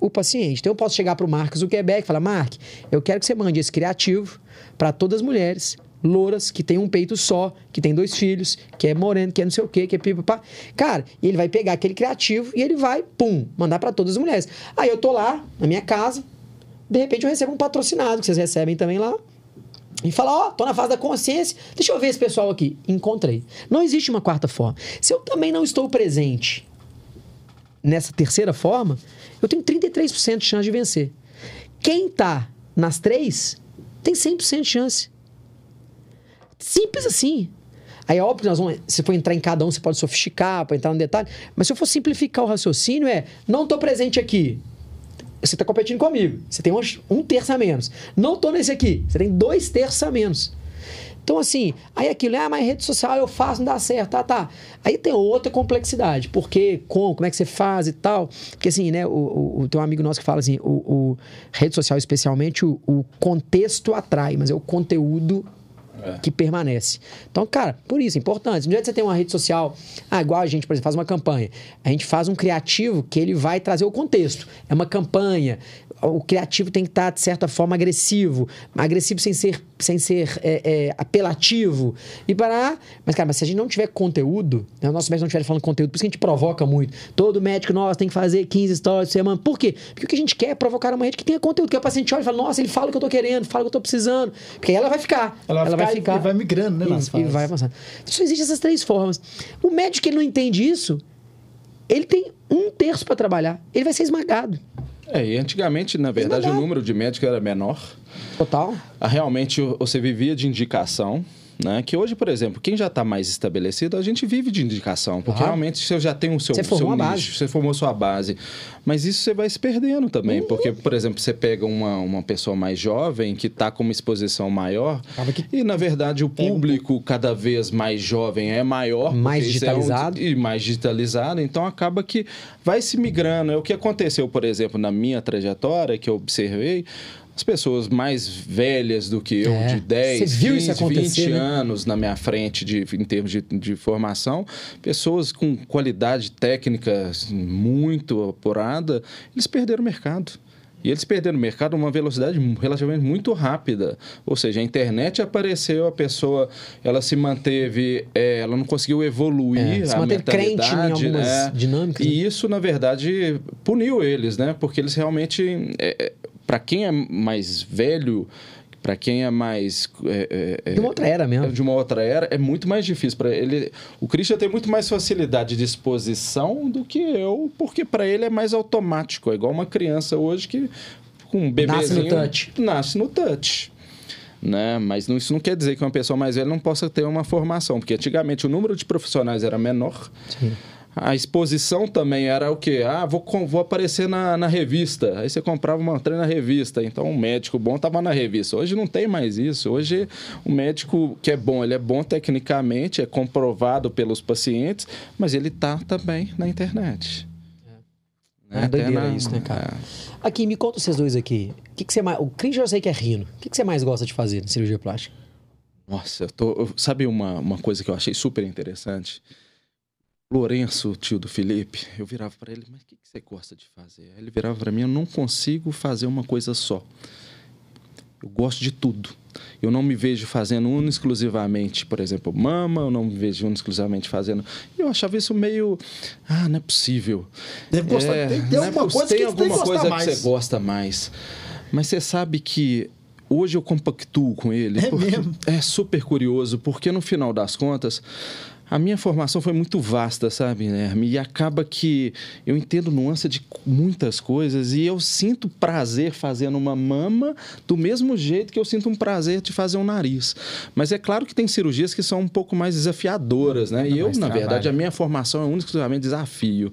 o paciente. Então eu posso chegar para o Mark Zuckerberg e falar: Mark, eu quero que você mande esse criativo para todas as mulheres louras, que tem um peito só, que tem dois filhos, que é moreno, que é não sei o quê, que é pipapá. Cara, e ele vai pegar aquele criativo e ele vai, pum, mandar para todas as mulheres. Aí eu tô lá, na minha casa, de repente eu recebo um patrocinado, que vocês recebem também lá, e fala, ó, oh, tô na fase da consciência, deixa eu ver esse pessoal aqui. Encontrei. Não existe uma quarta forma. Se eu também não estou presente nessa terceira forma, eu tenho 33% de chance de vencer. Quem tá nas três, tem 100% de chance. Simples assim. Aí é óbvio que nós vamos, se for entrar em cada um, você pode sofisticar, pode entrar no detalhe. Mas se eu for simplificar o raciocínio, é: não estou presente aqui. Você está competindo comigo. Você tem um, um terço a menos. Não estou nesse aqui. Você tem dois terços a menos. Então, assim, aí aquilo, ah, mas rede social eu faço, não dá certo, tá, tá. Aí tem outra complexidade. Por quê? Como? Como é que você faz e tal? Porque, assim, né, o, o, o tem um amigo nosso que fala assim, o, o rede social, especialmente, o, o contexto atrai, mas é o conteúdo é. que permanece. Então, cara, por isso, é importante. No dia que você tem uma rede social, ah, igual a gente, por exemplo, faz uma campanha, a gente faz um criativo que ele vai trazer o contexto. É uma campanha, o criativo tem que estar, de certa forma, agressivo. Agressivo sem ser, sem ser é, é, apelativo. E para. Mas, cara, mas se a gente não tiver conteúdo, né, o nosso médico não estiver falando conteúdo, por isso que a gente provoca muito. Todo médico nosso tem que fazer 15 stories por semana. Por quê? Porque o que a gente quer é provocar uma rede que tenha conteúdo, que o paciente olha e fala, nossa, ele fala o que eu tô querendo, fala o que eu tô precisando. Porque aí ela vai ficar. Ela, ela vai, ficar, vai ficar. E vai migrando, né? E, e vai avançando. Só existem essas três formas. O médico que não entende isso, ele tem um terço para trabalhar. Ele vai ser esmagado. É, e antigamente, na verdade, o número de médicos era menor. Total. Ah, realmente, você vivia de indicação. Né? Que hoje, por exemplo, quem já está mais estabelecido, a gente vive de indicação, porque uhum. realmente você já tem o seu, você formou seu nicho, base. você formou sua base. Mas isso você vai se perdendo também, uhum. porque, por exemplo, você pega uma, uma pessoa mais jovem que está com uma exposição maior, que... e na verdade o público cada vez mais jovem é maior, mais digitalizado. É um, e mais digitalizado, então acaba que vai se migrando. É o que aconteceu, por exemplo, na minha trajetória, que eu observei as pessoas mais velhas do que eu, é. de 10, 15, 20 né? anos na minha frente de, em termos de, de formação, pessoas com qualidade técnica muito apurada, eles perderam o mercado. E eles perderam o mercado a uma velocidade relativamente muito rápida. Ou seja, a internet apareceu, a pessoa ela se manteve, é, ela não conseguiu evoluir é, se a manteve crente em algumas né? dinâmicas. E né? isso, na verdade, puniu eles, né? Porque eles realmente... É, é para quem é mais velho, para quem é mais é, é, de uma outra era mesmo, de uma outra era, é muito mais difícil para ele. O Christian tem muito mais facilidade de exposição do que eu, porque para ele é mais automático, é igual uma criança hoje que com um bebezinho nasce no touch, nasce no touch. Né? Mas isso não quer dizer que uma pessoa mais velha não possa ter uma formação, porque antigamente o número de profissionais era menor. Sim a exposição também era o quê? Ah, vou, vou aparecer na, na revista. Aí você comprava uma trem na revista. Então, um médico bom estava na revista. Hoje não tem mais isso. Hoje, o médico que é bom, ele é bom tecnicamente, é comprovado pelos pacientes, mas ele está também na internet. É, é doideira na... isso, né, cara? É. Aqui, me conta vocês dois aqui. O que, que você mais... O Cris eu sei que é rindo. O que, que você mais gosta de fazer na cirurgia plástica? Nossa, eu tô... Sabe uma, uma coisa que eu achei super interessante? Lourenço, tio do Felipe, eu virava para ele, mas o que, que você gosta de fazer? Aí ele virava para mim, eu não consigo fazer uma coisa só. Eu gosto de tudo. Eu não me vejo fazendo um exclusivamente, por exemplo, mama, eu não me vejo um exclusivamente fazendo. E eu achava isso meio. Ah, não é possível. Deve gostar. É, tem, tem é alguma coisa, tem que, alguma coisa que você gosta mais. Mas você sabe que hoje eu compactuo com ele. É, mesmo? [laughs] é super curioso, porque no final das contas a minha formação foi muito vasta, sabe, Herme? E acaba que eu entendo nuance de muitas coisas e eu sinto prazer fazendo uma mama do mesmo jeito que eu sinto um prazer de fazer um nariz. Mas é claro que tem cirurgias que são um pouco mais desafiadoras, né? E eu, na trabalho. verdade, a minha formação é um exclusivamente desafio.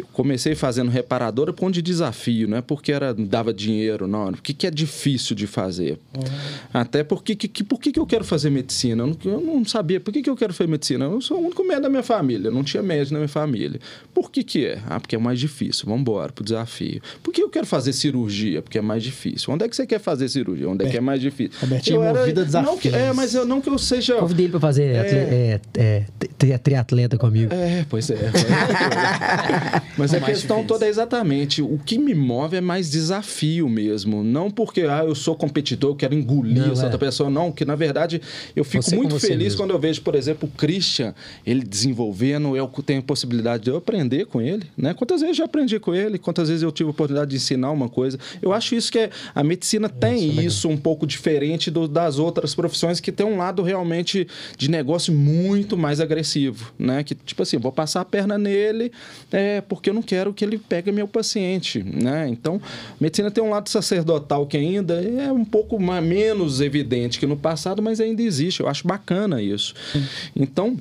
Eu comecei fazendo reparadora por de desafio, não é porque era, dava dinheiro, não. O que, é difícil de fazer? Uhum. Até porque que, que, por que, que eu quero fazer medicina? Eu não, eu não sabia. Por que, que eu quero fazer medicina? Eu sou o único médico da minha família, não tinha médico na minha família. Por que, que é? Ah, porque é mais difícil. Vamos embora pro desafio. Por que eu quero fazer cirurgia? Porque é mais difícil. Onde é que você quer fazer cirurgia? Onde é, é que é mais difícil? Robertinho, eu vida desafio. É, mas eu não que eu seja. Convidei ele para fazer é... é, é, triatleta comigo. É, pois é. [laughs] mas a questão difícil. toda é exatamente o que me move é mais desafio mesmo. Não porque ah, eu sou competidor, eu quero engolir não, essa é. outra pessoa, não. Que na verdade eu fico você muito feliz mesmo. quando eu vejo, por exemplo, o Christian, ele desenvolvendo, eu tenho a possibilidade de eu aprender com ele. Né? Quantas vezes eu já aprendi com ele, quantas vezes eu tive a oportunidade de ensinar uma coisa. Eu acho isso que é, a medicina tem isso, isso um pouco diferente do, das outras profissões que tem um lado realmente de negócio muito mais agressivo, né? Que tipo assim, vou passar a perna nele é, porque eu não quero que ele pegue meu paciente, né? Então, medicina tem um lado sacerdotal que ainda é um pouco mais, menos evidente que no passado, mas ainda existe. Eu acho bacana isso. Então,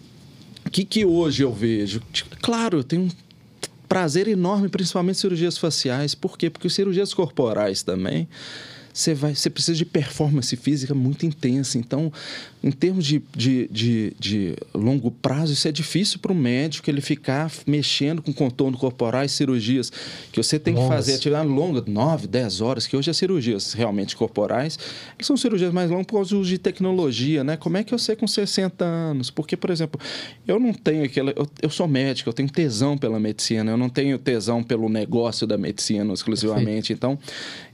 o que, que hoje eu vejo? Claro, eu tenho um prazer enorme, principalmente cirurgias faciais. Por quê? Porque cirurgias corporais também você, vai, você precisa de performance física muito intensa. Então, em termos de, de, de, de longo prazo, isso é difícil para o médico ele ficar mexendo com contorno corporal e cirurgias que você tem Longas. que fazer, atividade longa, 9, 10 horas, que hoje as cirurgias realmente corporais, que são cirurgias mais longas por causa do uso de tecnologia, né? Como é que eu sei com 60 anos? Porque, por exemplo, eu não tenho aquela. Eu, eu sou médico, eu tenho tesão pela medicina, eu não tenho tesão pelo negócio da medicina exclusivamente. Perfeito. Então,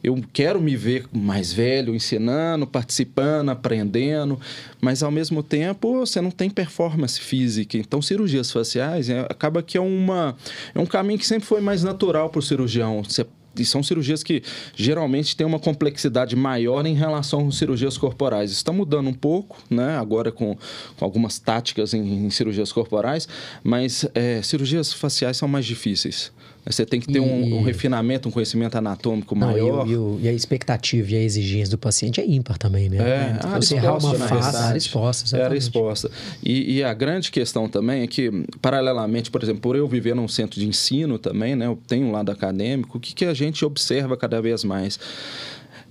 eu quero me ver mais velho, ensinando, participando, aprendendo, mas ao mesmo tempo você não tem performance física. Então, cirurgias faciais é, acaba que é, uma, é um caminho que sempre foi mais natural para o cirurgião. Você e são cirurgias que geralmente têm uma complexidade maior em relação às cirurgias corporais. Está mudando um pouco, né? agora com, com algumas táticas em, em cirurgias corporais, mas é, cirurgias faciais são mais difíceis. Você tem que ter e... um, um, refinamento, um conhecimento anatômico Não, maior. E, e, a expectativa e a exigência do paciente é ímpar também, né? É, então, você errar uma face, área exposta. Era exposta. E, e, a grande questão também é que, paralelamente, por exemplo, por eu viver num centro de ensino também, né? Eu tenho um lado acadêmico, o que, que a gente observa cada vez mais?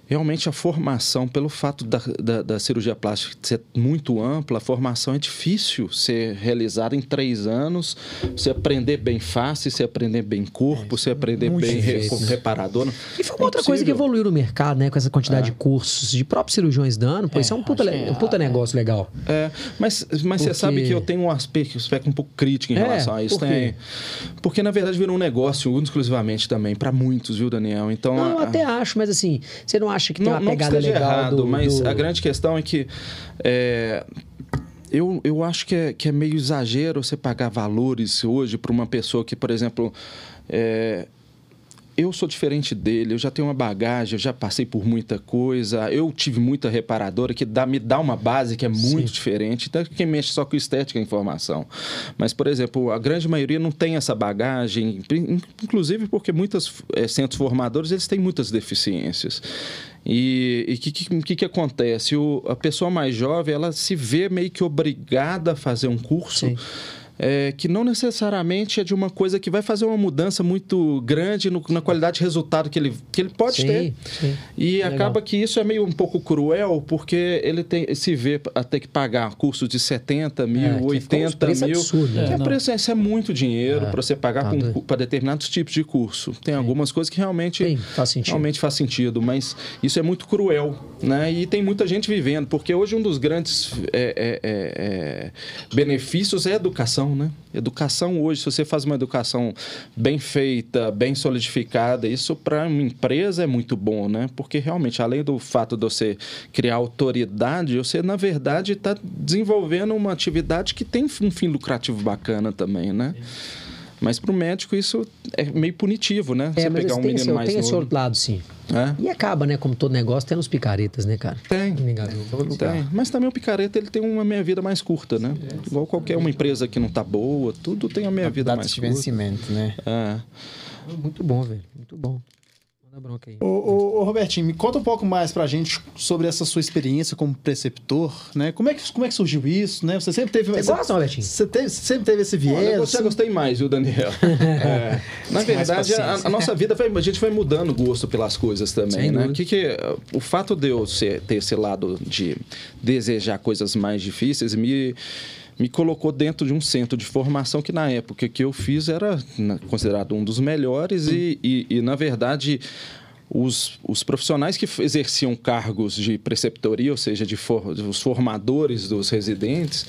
Realmente a formação, pelo fato da, da, da, cirurgia plástica ser muito ampla, a formação é difícil ser realizada em três anos. Você aprender bem face, você aprender bem corpo, é, você aprender bem re, reparador. E foi uma é outra coisa que evoluiu no mercado, né? Com essa quantidade é. de cursos, de próprios cirurgiões dando, pô, isso é um puta, é, um puta negócio legal. É, mas, mas Porque... você sabe que eu tenho um aspecto, um aspecto um pouco crítico em é, relação a isso. Por Tem, porque, na verdade, virou um negócio exclusivamente também, para muitos, viu, Daniel? Então, não, a... eu até acho, mas assim, você não acha que tem não, uma pegada não que legal errado, do, mas do... a grande questão é que é, eu, eu acho que é, que é meio exagero você pagar valores hoje para uma pessoa que, por exemplo, é, eu sou diferente dele, eu já tenho uma bagagem, eu já passei por muita coisa, eu tive muita reparadora que dá, me dá uma base que é muito Sim. diferente. Então, quem mexe só com estética e informação. Mas, por exemplo, a grande maioria não tem essa bagagem, inclusive porque muitos é, centros formadores eles têm muitas deficiências. E o que, que, que, acontece? O, a pessoa mais jovem ela se vê meio que obrigada a fazer um curso. Sim é, que não necessariamente é de uma coisa que vai fazer uma mudança muito grande no, na qualidade de resultado que ele, que ele pode sim, ter. Sim. E Legal. acaba que isso é meio um pouco cruel, porque ele tem, se vê a ter que pagar cursos de 70 mil, é, 80 mil. Absurdo, né? é, preço, isso é muito dinheiro é, para você pagar tá para determinados tipos de curso. Tem sim. algumas coisas que realmente, faz realmente faz sentido, mas isso é muito cruel. Né? E tem muita gente vivendo, porque hoje um dos grandes é, é, benefícios é a educação educação, né? Educação hoje, se você faz uma educação bem feita, bem solidificada, isso para uma empresa é muito bom, né? Porque realmente, além do fato de você criar autoridade, você, na verdade, está desenvolvendo uma atividade que tem um fim lucrativo bacana também, né? Mas para o médico isso é meio punitivo, né? É, você pegar um menino esse, mais tem novo. esse outro lado, sim. É? E acaba, né? Como todo negócio, tem uns picaretas, né, cara? Tem. tem. Mas também o picareta ele tem uma meia-vida mais curta, né? É, Igual qualquer uma empresa que não tá boa, tudo tem a meia-vida mais curta. de vencimento, né? É. Muito bom, velho. Muito bom. Bronca aí. Ô, ô, ô, Robertinho, me conta um pouco mais pra gente sobre essa sua experiência como preceptor, né? Como é que, como é que surgiu isso, né? Você sempre teve... Você gosta, Robertinho? Você teve- sempre teve esse viés? Olha, eu assim? gostei mais, viu, Daniel? [laughs] É, na verdade, a, a nossa vida, vai, a gente vai mudando o gosto pelas coisas também, Sem né? Que que, o fato de eu ser- ter esse lado de desejar coisas mais difíceis me, me colocou dentro de um centro de formação que, na época que eu fiz, era considerado um dos melhores e, e, e, na verdade... Os, os profissionais que exerciam cargos de preceptoria, ou seja, de for- os formadores dos residentes,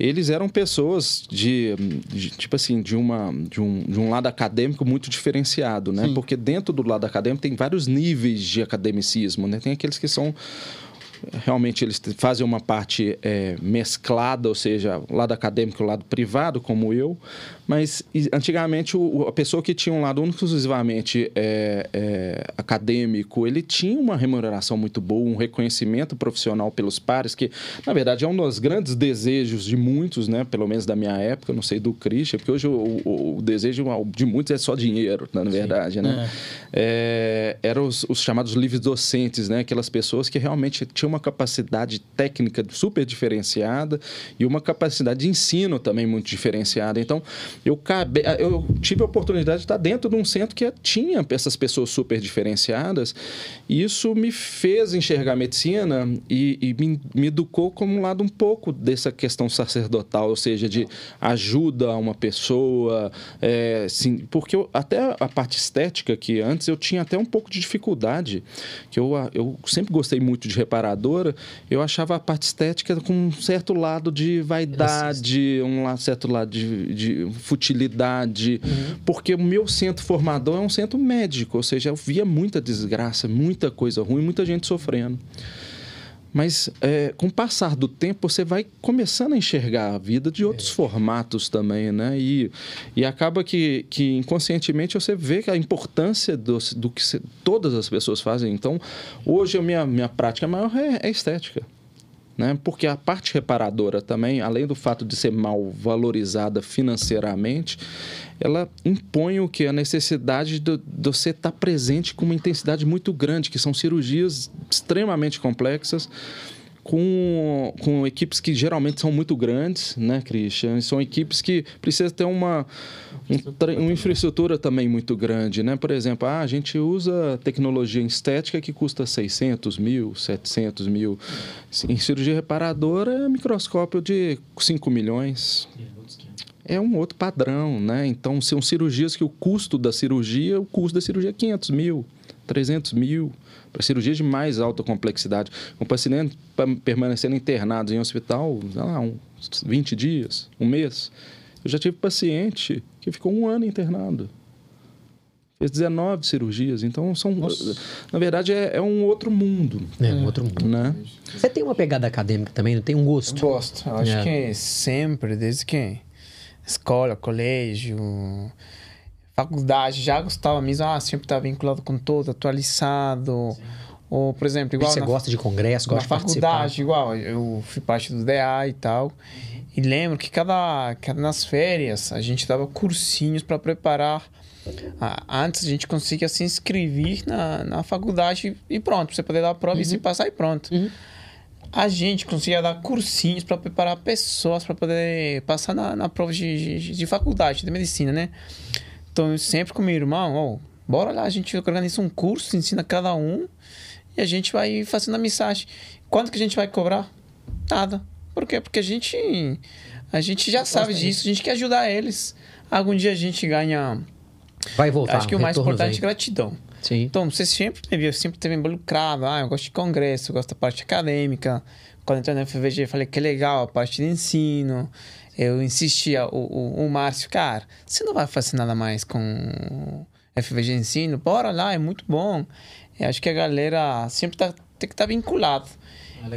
eles eram pessoas de, de, tipo assim de uma de um, de um lado acadêmico muito diferenciado né? Porque dentro do lado acadêmico tem vários níveis de academicismo né? Tem aqueles que são realmente eles fazem uma parte é, mesclada, ou seja, o lado acadêmico e o lado privado, como eu, mas antigamente o- a pessoa que tinha um lado único exclusivamente é, é, acadêmico, ele tinha uma remuneração muito boa, um reconhecimento profissional pelos pares, que na verdade é um dos grandes desejos de muitos, né, pelo menos da minha época, não sei do Christian, porque hoje o, o- o desejo de muitos é só dinheiro, na verdade, né? É, eram os, os chamados livres docentes, né? Aquelas pessoas que realmente tinham uma capacidade técnica super diferenciada e uma capacidade de ensino também muito diferenciada. Então, eu, cabe, eu tive a oportunidade de estar dentro de um centro que tinha essas pessoas super diferenciadas e isso me fez enxergar a medicina e, e me, me educou como um lado um pouco dessa questão sacerdotal, ou seja, de ajuda a uma pessoa, é, sim, porque eu- até a parte estética que antes eu tinha até um pouco de dificuldade, que eu, eu sempre gostei muito de reparadora, eu achava a parte estética com um certo lado de vaidade, um certo lado de, de futilidade, porque o meu centro formador é um centro médico, ou seja, eu via muita desgraça, muita coisa ruim, muita gente sofrendo. Mas é, com o passar do tempo, você vai começando a enxergar a vida de outros formatos também, né? E, e acaba que, que inconscientemente você vê que a importância do, do que se- todas as pessoas fazem. Então, hoje a minha, minha prática maior é, é estética. Né? Porque a parte reparadora também, além do fato de ser mal valorizada financeiramente, ela impõe o que? A necessidade de, você estar presente com uma intensidade muito grande, que são cirurgias extremamente complexas, com, com equipes que geralmente são muito grandes, né, Christian? São equipes que precisam ter uma, tre- uma infraestrutura também muito grande, né? Por exemplo, ah, a gente usa tecnologia em estética que custa 600 mil, 700 mil. Em cirurgia reparadora, microscópio de 5 milhões. É um outro padrão, né? Então, são cirurgias que o custo da cirurgia, o custo da cirurgia é 500 mil, 300 mil, para cirurgias de mais alta complexidade. Um paciente pa- permanecendo internado em hospital, sei lá, uns 20 dias, um mês. Eu já tive paciente que ficou um ano internado. Fez 19 cirurgias. Então, são, na verdade, é, é um outro mundo, É, um outro mundo. né? Você tem uma pegada acadêmica também, não tem um gosto? Gosto. Eu acho É. que sempre, desde que escola, colégio, faculdade, já gostava mesmo. Ah, sempre estava vinculado com todo, atualizado. Ou, por exemplo, igual Você na, gosta de congresso, gosta de participar? faculdade, igual, eu fui parte do DA e tal. E lembro que cada, cada nas férias a gente dava cursinhos para preparar. Antes a gente conseguia se inscrever na, na faculdade e pronto, pra você poder dar a prova e se passar e pronto. A gente conseguia dar cursinhos para preparar pessoas para poder passar na, na prova de, de, de faculdade, de medicina, né? Então, eu sempre com meu irmão, ó, bora lá, a gente organiza um curso, ensina cada um e a gente vai fazendo a mensagem. Quanto que a gente vai cobrar? Nada. Por quê? Porque a gente, a gente já sabe disso, a gente quer ajudar eles. Algum dia a gente ganha. Vai voltar. acho que o mais importante é vem. gratidão. Sim. Então, você sempre me viu, sempre teve involucrado. Ah, eu gosto de congresso, eu gosto da parte acadêmica. Quando entrei na FVG, eu falei que é legal a parte de ensino. Eu insistia, o, o, o Márcio, cara, você não vai fazer nada mais com FVG Ensino? Bora lá, é muito bom. Eu acho que a galera sempre tá, tem que estar vinculado.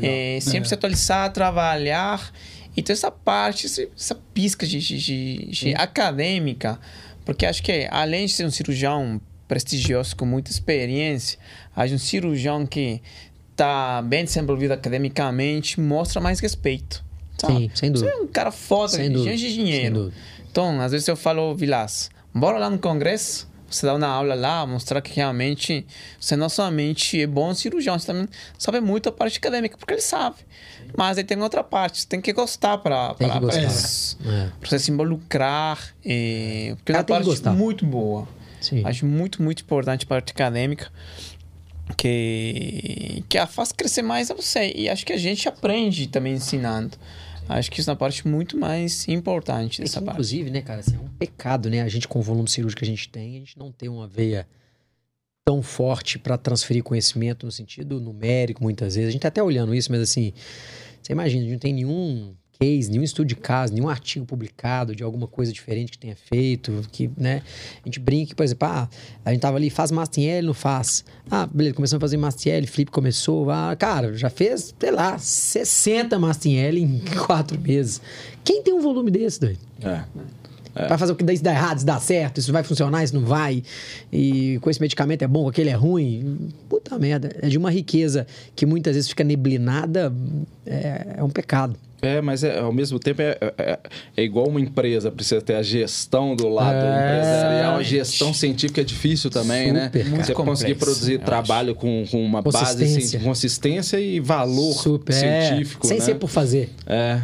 É, sempre se atualizar, trabalhar. Então, essa parte, essa pisca de, de, de- de acadêmica, porque acho que além de ser um cirurgião prestigioso com muita experiência, acho um cirurgião que está bem desenvolvido academicamente, mostra mais respeito. sabe? Sim, sem dúvida. Você é um cara foda, Sem de dúvida, gente de sem dinheiro. dúvida. Então, às vezes eu falo, Vilas, bora lá no congresso, você dá uma aula lá, mostrar que realmente você não somente é bom cirurgião, você também sabe muito a parte acadêmica, porque ele sabe. Mas aí tem outra parte, você tem que gostar para é. você se involucrar. E, porque é uma parte muito boa. Sim. Acho muito, muito importante a parte acadêmica que, que a faz crescer mais a você. E acho que a gente aprende também ensinando. Acho que isso é uma parte muito mais importante É dessa que, parte. inclusive, né, cara, assim, é um pecado, né? A gente, com o volume cirúrgico que a gente tem, a gente não tem uma veia tão forte para transferir conhecimento no sentido numérico, muitas vezes. A gente tá até olhando isso, mas assim, você imagina, a gente não tem nenhum case, nenhum estudo de caso, nenhum artigo publicado de alguma coisa diferente que tenha feito, que, né? A gente brinca por exemplo, ah, a gente tava ali, faz Mastiel, não faz. Ah, beleza, começamos a fazer Mastiel, Felipe começou, ah, cara, já fez, sei lá, 60 Mastiel em [laughs] quatro meses. Quem tem um volume desse, doido? É. Vai fazer o que se dá errado, se dá certo, isso vai funcionar, isso não vai. E com esse medicamento é bom, com aquele é ruim. Puta merda. É de uma riqueza que muitas vezes fica neblinada, é, é um pecado. É, mas é, ao mesmo tempo é, é, é igual uma empresa precisa ter a gestão do lado É. empresarial. A gestão científica é difícil também, né? Super, cara. Você conseguir produzir trabalho com, com uma base, Consistência. ci- consistência e valor Super. é, científico, sem né? ser por fazer. É,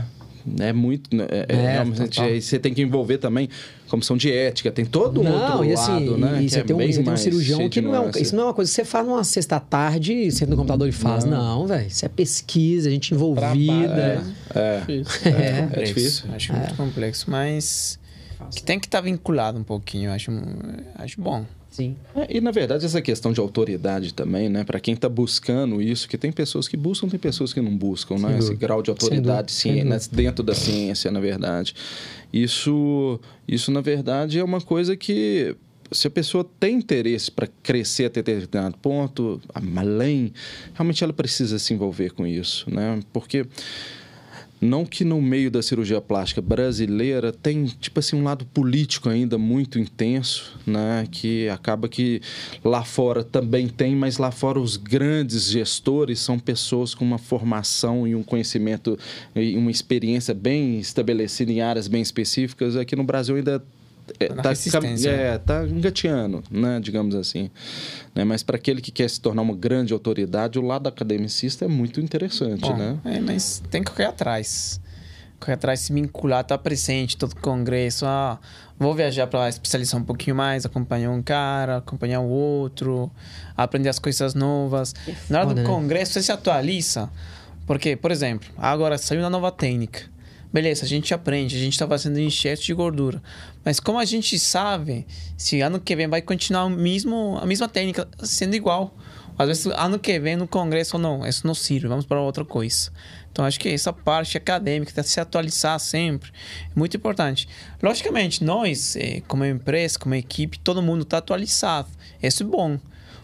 é muito. É, é, É, realmente, total. aí você tem que envolver também comissão de ética, tem todo um não, outro e assim, lado, né? e você é tem um, você tem um cirurgião que não é um, isso não é uma coisa que você faz numa sexta-tarde, senta no computador e faz. Não, velho. Isso é pesquisa, gente envolvida. É, É. complexo. difícil. Acho muito complexo, mas que tem que estar vinculado um pouquinho. eu Acho, acho bom. Sim. É, e na verdade essa questão de autoridade também, né? Para quem está buscando isso, que tem pessoas que buscam, tem pessoas que não buscam, né? Esse dúvida. grau de Sem autoridade sem ciência, né? dentro da ciência, na verdade. Isso, isso na verdade é uma coisa que se a pessoa tem interesse para crescer até determinado ponto, além, realmente ela precisa se envolver com isso, né? Porque não que no meio da cirurgia plástica brasileira tem, tipo assim, um lado político ainda muito intenso, né? Que acaba que lá fora também tem, mas lá fora os grandes gestores são pessoas com uma formação e um conhecimento e uma experiência bem estabelecida em áreas bem específicas. Aqui no Brasil ainda é, Tá tá, é, tá engateando, né, digamos assim. Né? Mas para aquele que quer se tornar uma grande autoridade, o lado academicista é muito interessante, Bom, né? é, mas tem que correr atrás. Correr atrás, se vincular, estar presente, todo congresso. Ah, vou viajar para especializar um pouquinho mais, acompanhar um cara, acompanhar o outro, aprender as coisas novas. Na hora do né? congresso, você se atualiza. Porque, por exemplo, agora saiu uma nova técnica. Beleza, a gente aprende, a gente está fazendo enxerto de gordura. Mas como a gente sabe se ano que vem vai continuar mesmo, a mesma técnica sendo igual? Às vezes, ano que vem no congresso, não, isso não sirve, vamos para outra coisa. Então, acho que essa parte acadêmica, de se atualizar sempre, é muito importante. Logicamente, nós, eh, como empresa, como equipe, todo mundo está atualizado. Isso é bom.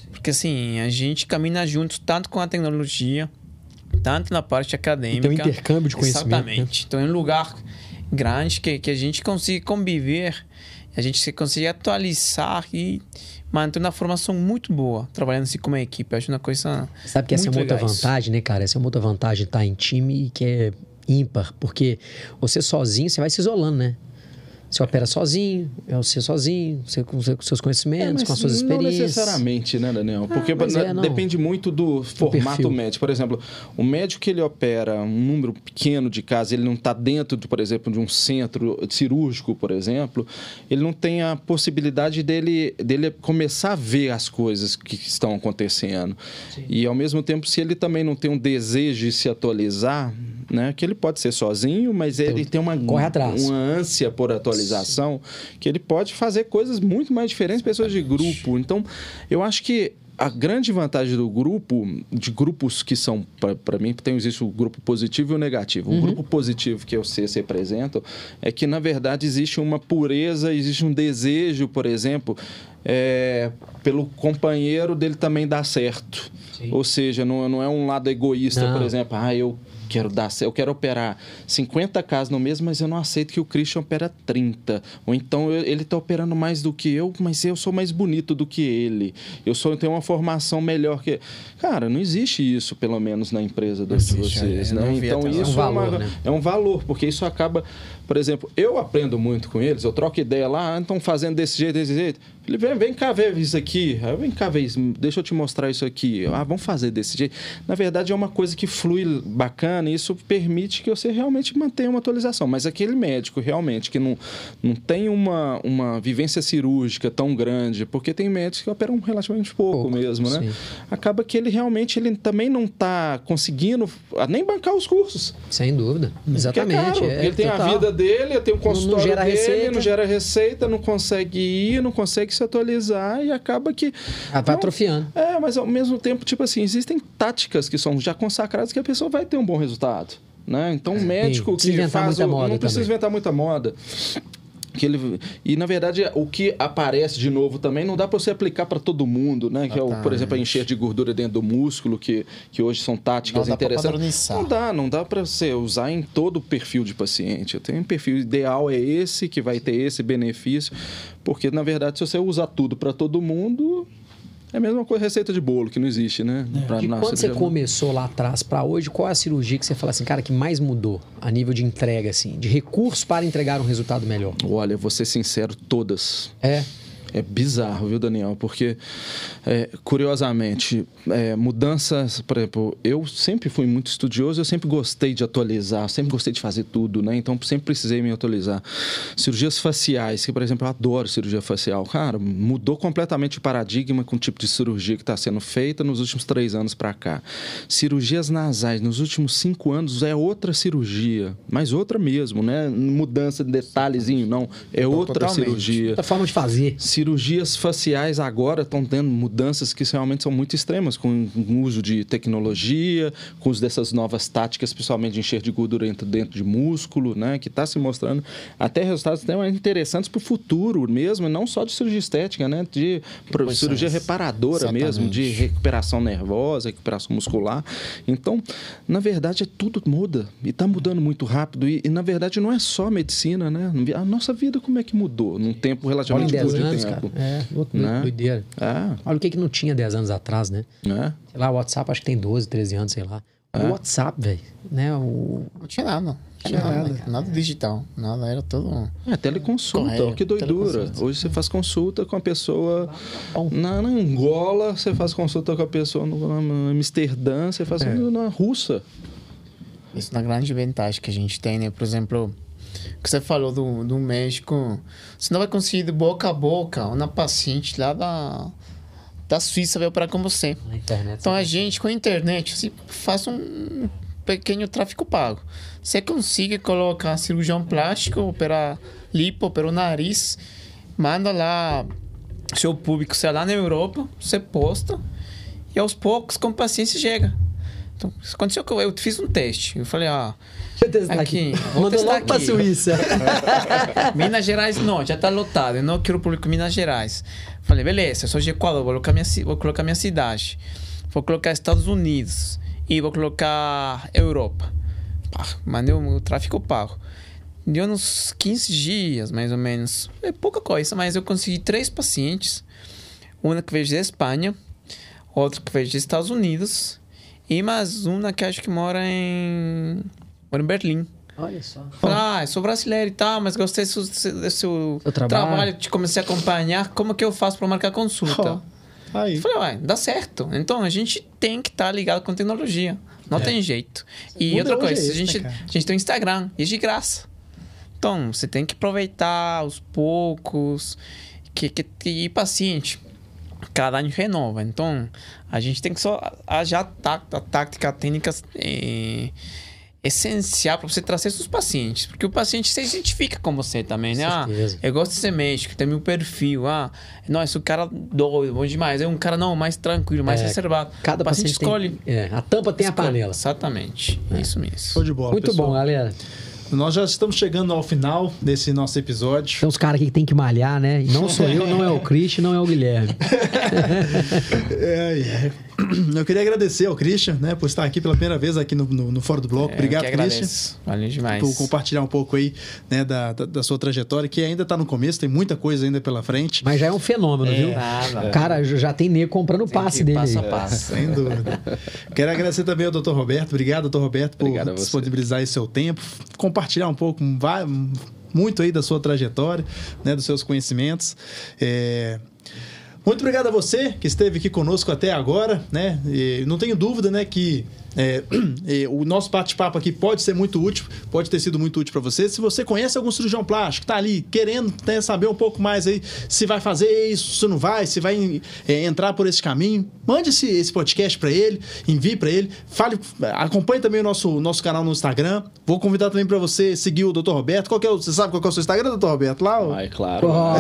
Porque, assim, a gente caminha juntos, tanto com a tecnologia, tanto na parte acadêmica. E um intercâmbio de conhecimento, né? Exatamente. Então, é um lugar grande que, que a gente consiga conviver, a gente consiga atualizar e manter uma formação muito boa, trabalhando assim como equipe. Acho uma coisa. Sabe que essa é uma outra legal isso. vantagem, né, cara? Essa é uma outra vantagem estar em time que é ímpar, porque você sozinho, você vai se isolando, né? Você opera sozinho, é você sozinho, você com seus conhecimentos, É, com as suas Não experiências. necessariamente, né, Daniel? Porque mas na- é, não. depende muito do formato perfil. médico. Por exemplo, o médico que ele opera um número pequeno de casos, ele não está dentro, de, por exemplo, de um centro cirúrgico, por exemplo, ele não tem a possibilidade dele, dele começar a ver as coisas que estão acontecendo. E, ao mesmo tempo, se ele também não tem um desejo de se atualizar, né, que ele pode ser sozinho, mas ele tem uma, uma ânsia por atualização, que ele pode fazer coisas muito mais diferentes pessoas de grupo. Então, eu acho que a grande vantagem do grupo, de grupos que são, para mim, tem existe o grupo positivo e o negativo. O grupo positivo que vocês representam é que, na verdade, existe uma pureza, existe um desejo, por exemplo, é, pelo companheiro dele também dar certo. Ou seja, não, não é um lado egoísta, Não. por exemplo, ah, eu quero dar, eu quero operar 50 casos no mês, mas eu não aceito que o Christian opera 30. Ou então eu- ele está operando mais do que eu, mas eu sou mais bonito do que ele. Eu sou eu tenho uma formação melhor que. Cara, não existe isso, pelo menos na empresa de vocês, eu né? Então isso É um valor, uma- né? é um valor, porque isso acaba, por exemplo, eu aprendo muito com eles, eu troco ideia lá, ah, estão fazendo desse jeito, desse jeito. Ele vem, vem cá ver isso aqui. Aí, Vem cá ver isso. Deixa eu te mostrar isso aqui. Ah, vamos fazer desse jeito. Na verdade, é uma coisa que flui bacana e isso permite que você realmente mantenha uma atualização. Mas aquele médico realmente que não, não tem uma, uma vivência cirúrgica tão grande, porque tem médicos que operam relativamente pouco, Pouco, mesmo, né? sim. Acaba que ele realmente ele também não está conseguindo ah, nem bancar os cursos. Sem dúvida. É Exatamente. caro, é, ele tem a total. vida dele, ele tem o consultório gera dele, receita. não gera receita, não consegue ir, não consegue se atualizar e acaba que. Ah, vai Não, atrofiando. É, mas ao mesmo tempo, tipo assim, existem táticas que são já consagradas que a pessoa vai ter um bom resultado. Né? Então, um médico precisa que faz muita o- moda não precisa também. inventar muita moda. Que ele, e na verdade o que aparece de novo também não dá para você aplicar para todo mundo, né? Que é o, por exemplo, a encher de gordura dentro do músculo, que, que hoje são táticas Não interessantes. Não dá, não dá para você usar em todo o perfil de paciente. Eu tenho um perfil ideal é esse que vai ter esse benefício, porque na verdade se você usar tudo para todo mundo é a mesma coisa receita de bolo que não existe, né? Pra- De na quando você começou lá atrás pra hoje, qual é a cirurgia que você fala assim, cara, que mais mudou a nível de entrega, assim, de recurso para entregar um resultado melhor? Olha, vou ser sincero, todas. É. É bizarro, viu, Daniel? Porque, é, curiosamente, é, mudanças, por exemplo, eu sempre fui muito estudioso, eu sempre gostei de atualizar, sempre gostei de fazer tudo, né? Então, sempre precisei me atualizar. Cirurgias faciais, que, por exemplo, eu adoro cirurgia facial. Cara, mudou completamente o paradigma com o tipo de cirurgia que está sendo feita nos últimos três anos para cá. Cirurgias nasais, nos últimos cinco anos, é outra cirurgia, mas outra mesmo, né? Mudança de detalhezinho, não. É outra Totalmente. cirurgia. Outra forma de fazer. Cirurgias faciais agora estão tendo mudanças que realmente são muito extremas, com o uso de tecnologia, com o uso dessas novas táticas, principalmente de encher de gordura dentro, de músculo, né? Que está se mostrando até resultados até mais interessantes para o futuro mesmo, não só de cirurgia estética, né? De Pois cirurgia é. reparadora mesmo, de Exatamente. recuperação nervosa, recuperação muscular. Então, na verdade, é tudo muda e está mudando muito rápido. E, e, na verdade, não é só a medicina, né? A nossa vida como é que mudou num tempo Olha, em relativamente 10 curto anos, cara. É, outro Né? doideira. É, Olha o que, que não tinha 10 anos atrás, né? né? Sei lá, o WhatsApp acho que tem 12, 13 anos, sei lá. O WhatsApp, velho, né? O... Não tinha nada. Não tinha nada. Nada digital. Nada, era tudo. É, teleconsulta, Correio, ó, que doidura. Hoje você faz consulta com a pessoa na, na Angola, você faz consulta com a pessoa no, na Amsterdã, você faz na Rússia. Isso na grande vantagem que a gente tem, né? Por exemplo, que você falou do, do México, você não vai conseguir de boca a boca uma paciente lá da, da Suíça vai operar com você. Internet. Então a gente, com a internet, você faz um pequeno tráfico pago. Você consegue colocar cirurgião plástico, operar lipo, operar o nariz, manda lá seu público, sei lá, na Europa, você posta e aos poucos, com paciência, chega. Então, aconteceu que eu, eu fiz um teste. Eu falei, ah, Eu testar Aqui, Mandou logo aqui. Suíça. [laughs] Minas Gerais não, já tá lotado. Eu não quero público em Minas Gerais. Falei, beleza, eu sou de Equador, vou colocar minha, vou colocar minha cidade. Vou colocar Estados Unidos. E vou colocar Europa. Pá, mandei o, tráfico pago. Deu uns 15 dias, mais ou menos. É pouca coisa, mas eu consegui três pacientes. Uma que veio de Espanha, outra que veio dos Estados Unidos e mais uma que acho que mora em, mora em Berlim. Olha só. Ah, eu sou brasileiro e tal, mas gostei do seu, do seu trabalho. trabalho, te comecei a acompanhar. Como que eu faço para marcar consulta? Ó, Aí. Eu falei, uai, dá certo. Então a gente tem que estar ligado com tecnologia. Não tem jeito. E outra hoje coisa, é a, gente, né, a gente tem o Instagram, e é de graça. Então, você tem que aproveitar aos poucos, que, que, que ir paciente. Cada ano renova. Então, a gente tem que só a, já tá, a tática, a técnica é, essencial para você trazer seus pacientes. Porque o paciente se identifica com você também, né? Ah, eu gosto de ser médico, tem meu perfil. Ah, não, esse cara doido, bom demais. É um cara não, mais tranquilo, mais É, reservado. Cada o paciente, paciente escolhe. Tem, é, a tampa tem a Escolhe. panela. Exatamente. Isso mesmo. Show de bola, Muito pessoal. bom, galera. Nós já estamos chegando ao final desse nosso episódio. Tem uns caras aqui que tem que malhar, né? Não sou eu, não é o Christian, não é o Guilherme. [laughs] É, é. Eu queria agradecer ao Christian, né, por estar aqui pela primeira vez aqui no, no, no Fora do Bloco. É, Obrigado, Christian. Valeu demais. por compartilhar um pouco aí né, da, da, da sua trajetória, que ainda está no começo, tem muita coisa ainda pela frente. Mas já é um fenômeno, viu? nada. O cara já tem nego comprando o passe dele passo a passo. Sem dúvida. Quero agradecer também ao Dr. Roberto. Obrigado, Dr. Roberto, por Obrigado disponibilizar esse seu tempo, compartilhar um pouco, muito aí da sua trajetória, né, dos seus conhecimentos. É... Muito obrigado a você que esteve aqui conosco até agora, né? E não tenho dúvida, né, que é, o nosso bate-papo aqui pode ser muito útil, pode ter sido muito útil para você. Se você conhece algum cirurgião plástico, está ali querendo né, saber um pouco mais aí se vai fazer isso, se não vai, se vai é, entrar por esse caminho, mande esse, esse podcast para ele, envie para ele, fale, acompanhe também o nosso, nosso canal no Instagram. Vou convidar também para você seguir o Dr. Roberto. Qual é o, você sabe qual é o seu Instagram, Dr. Roberto? Lá? Ah, é claro. Oh,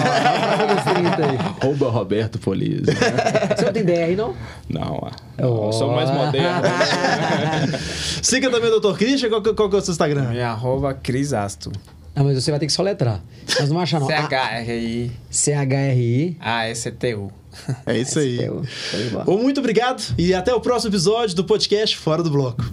Arroba Roberto Polizo. Você não tem DR, não? Não, oh. eu sou mais moderno. [laughs] Siga também o Dr. Christian. Qual, qual, é o seu Instagram? É arroba Crisasto. Ah, mas você vai ter que soletrar. Mas não acha não. C-H-R-I. C-H-R-I. A-S-T-U. É isso aí. [laughs] Bom, muito obrigado e até o próximo episódio do podcast Fora do Bloco.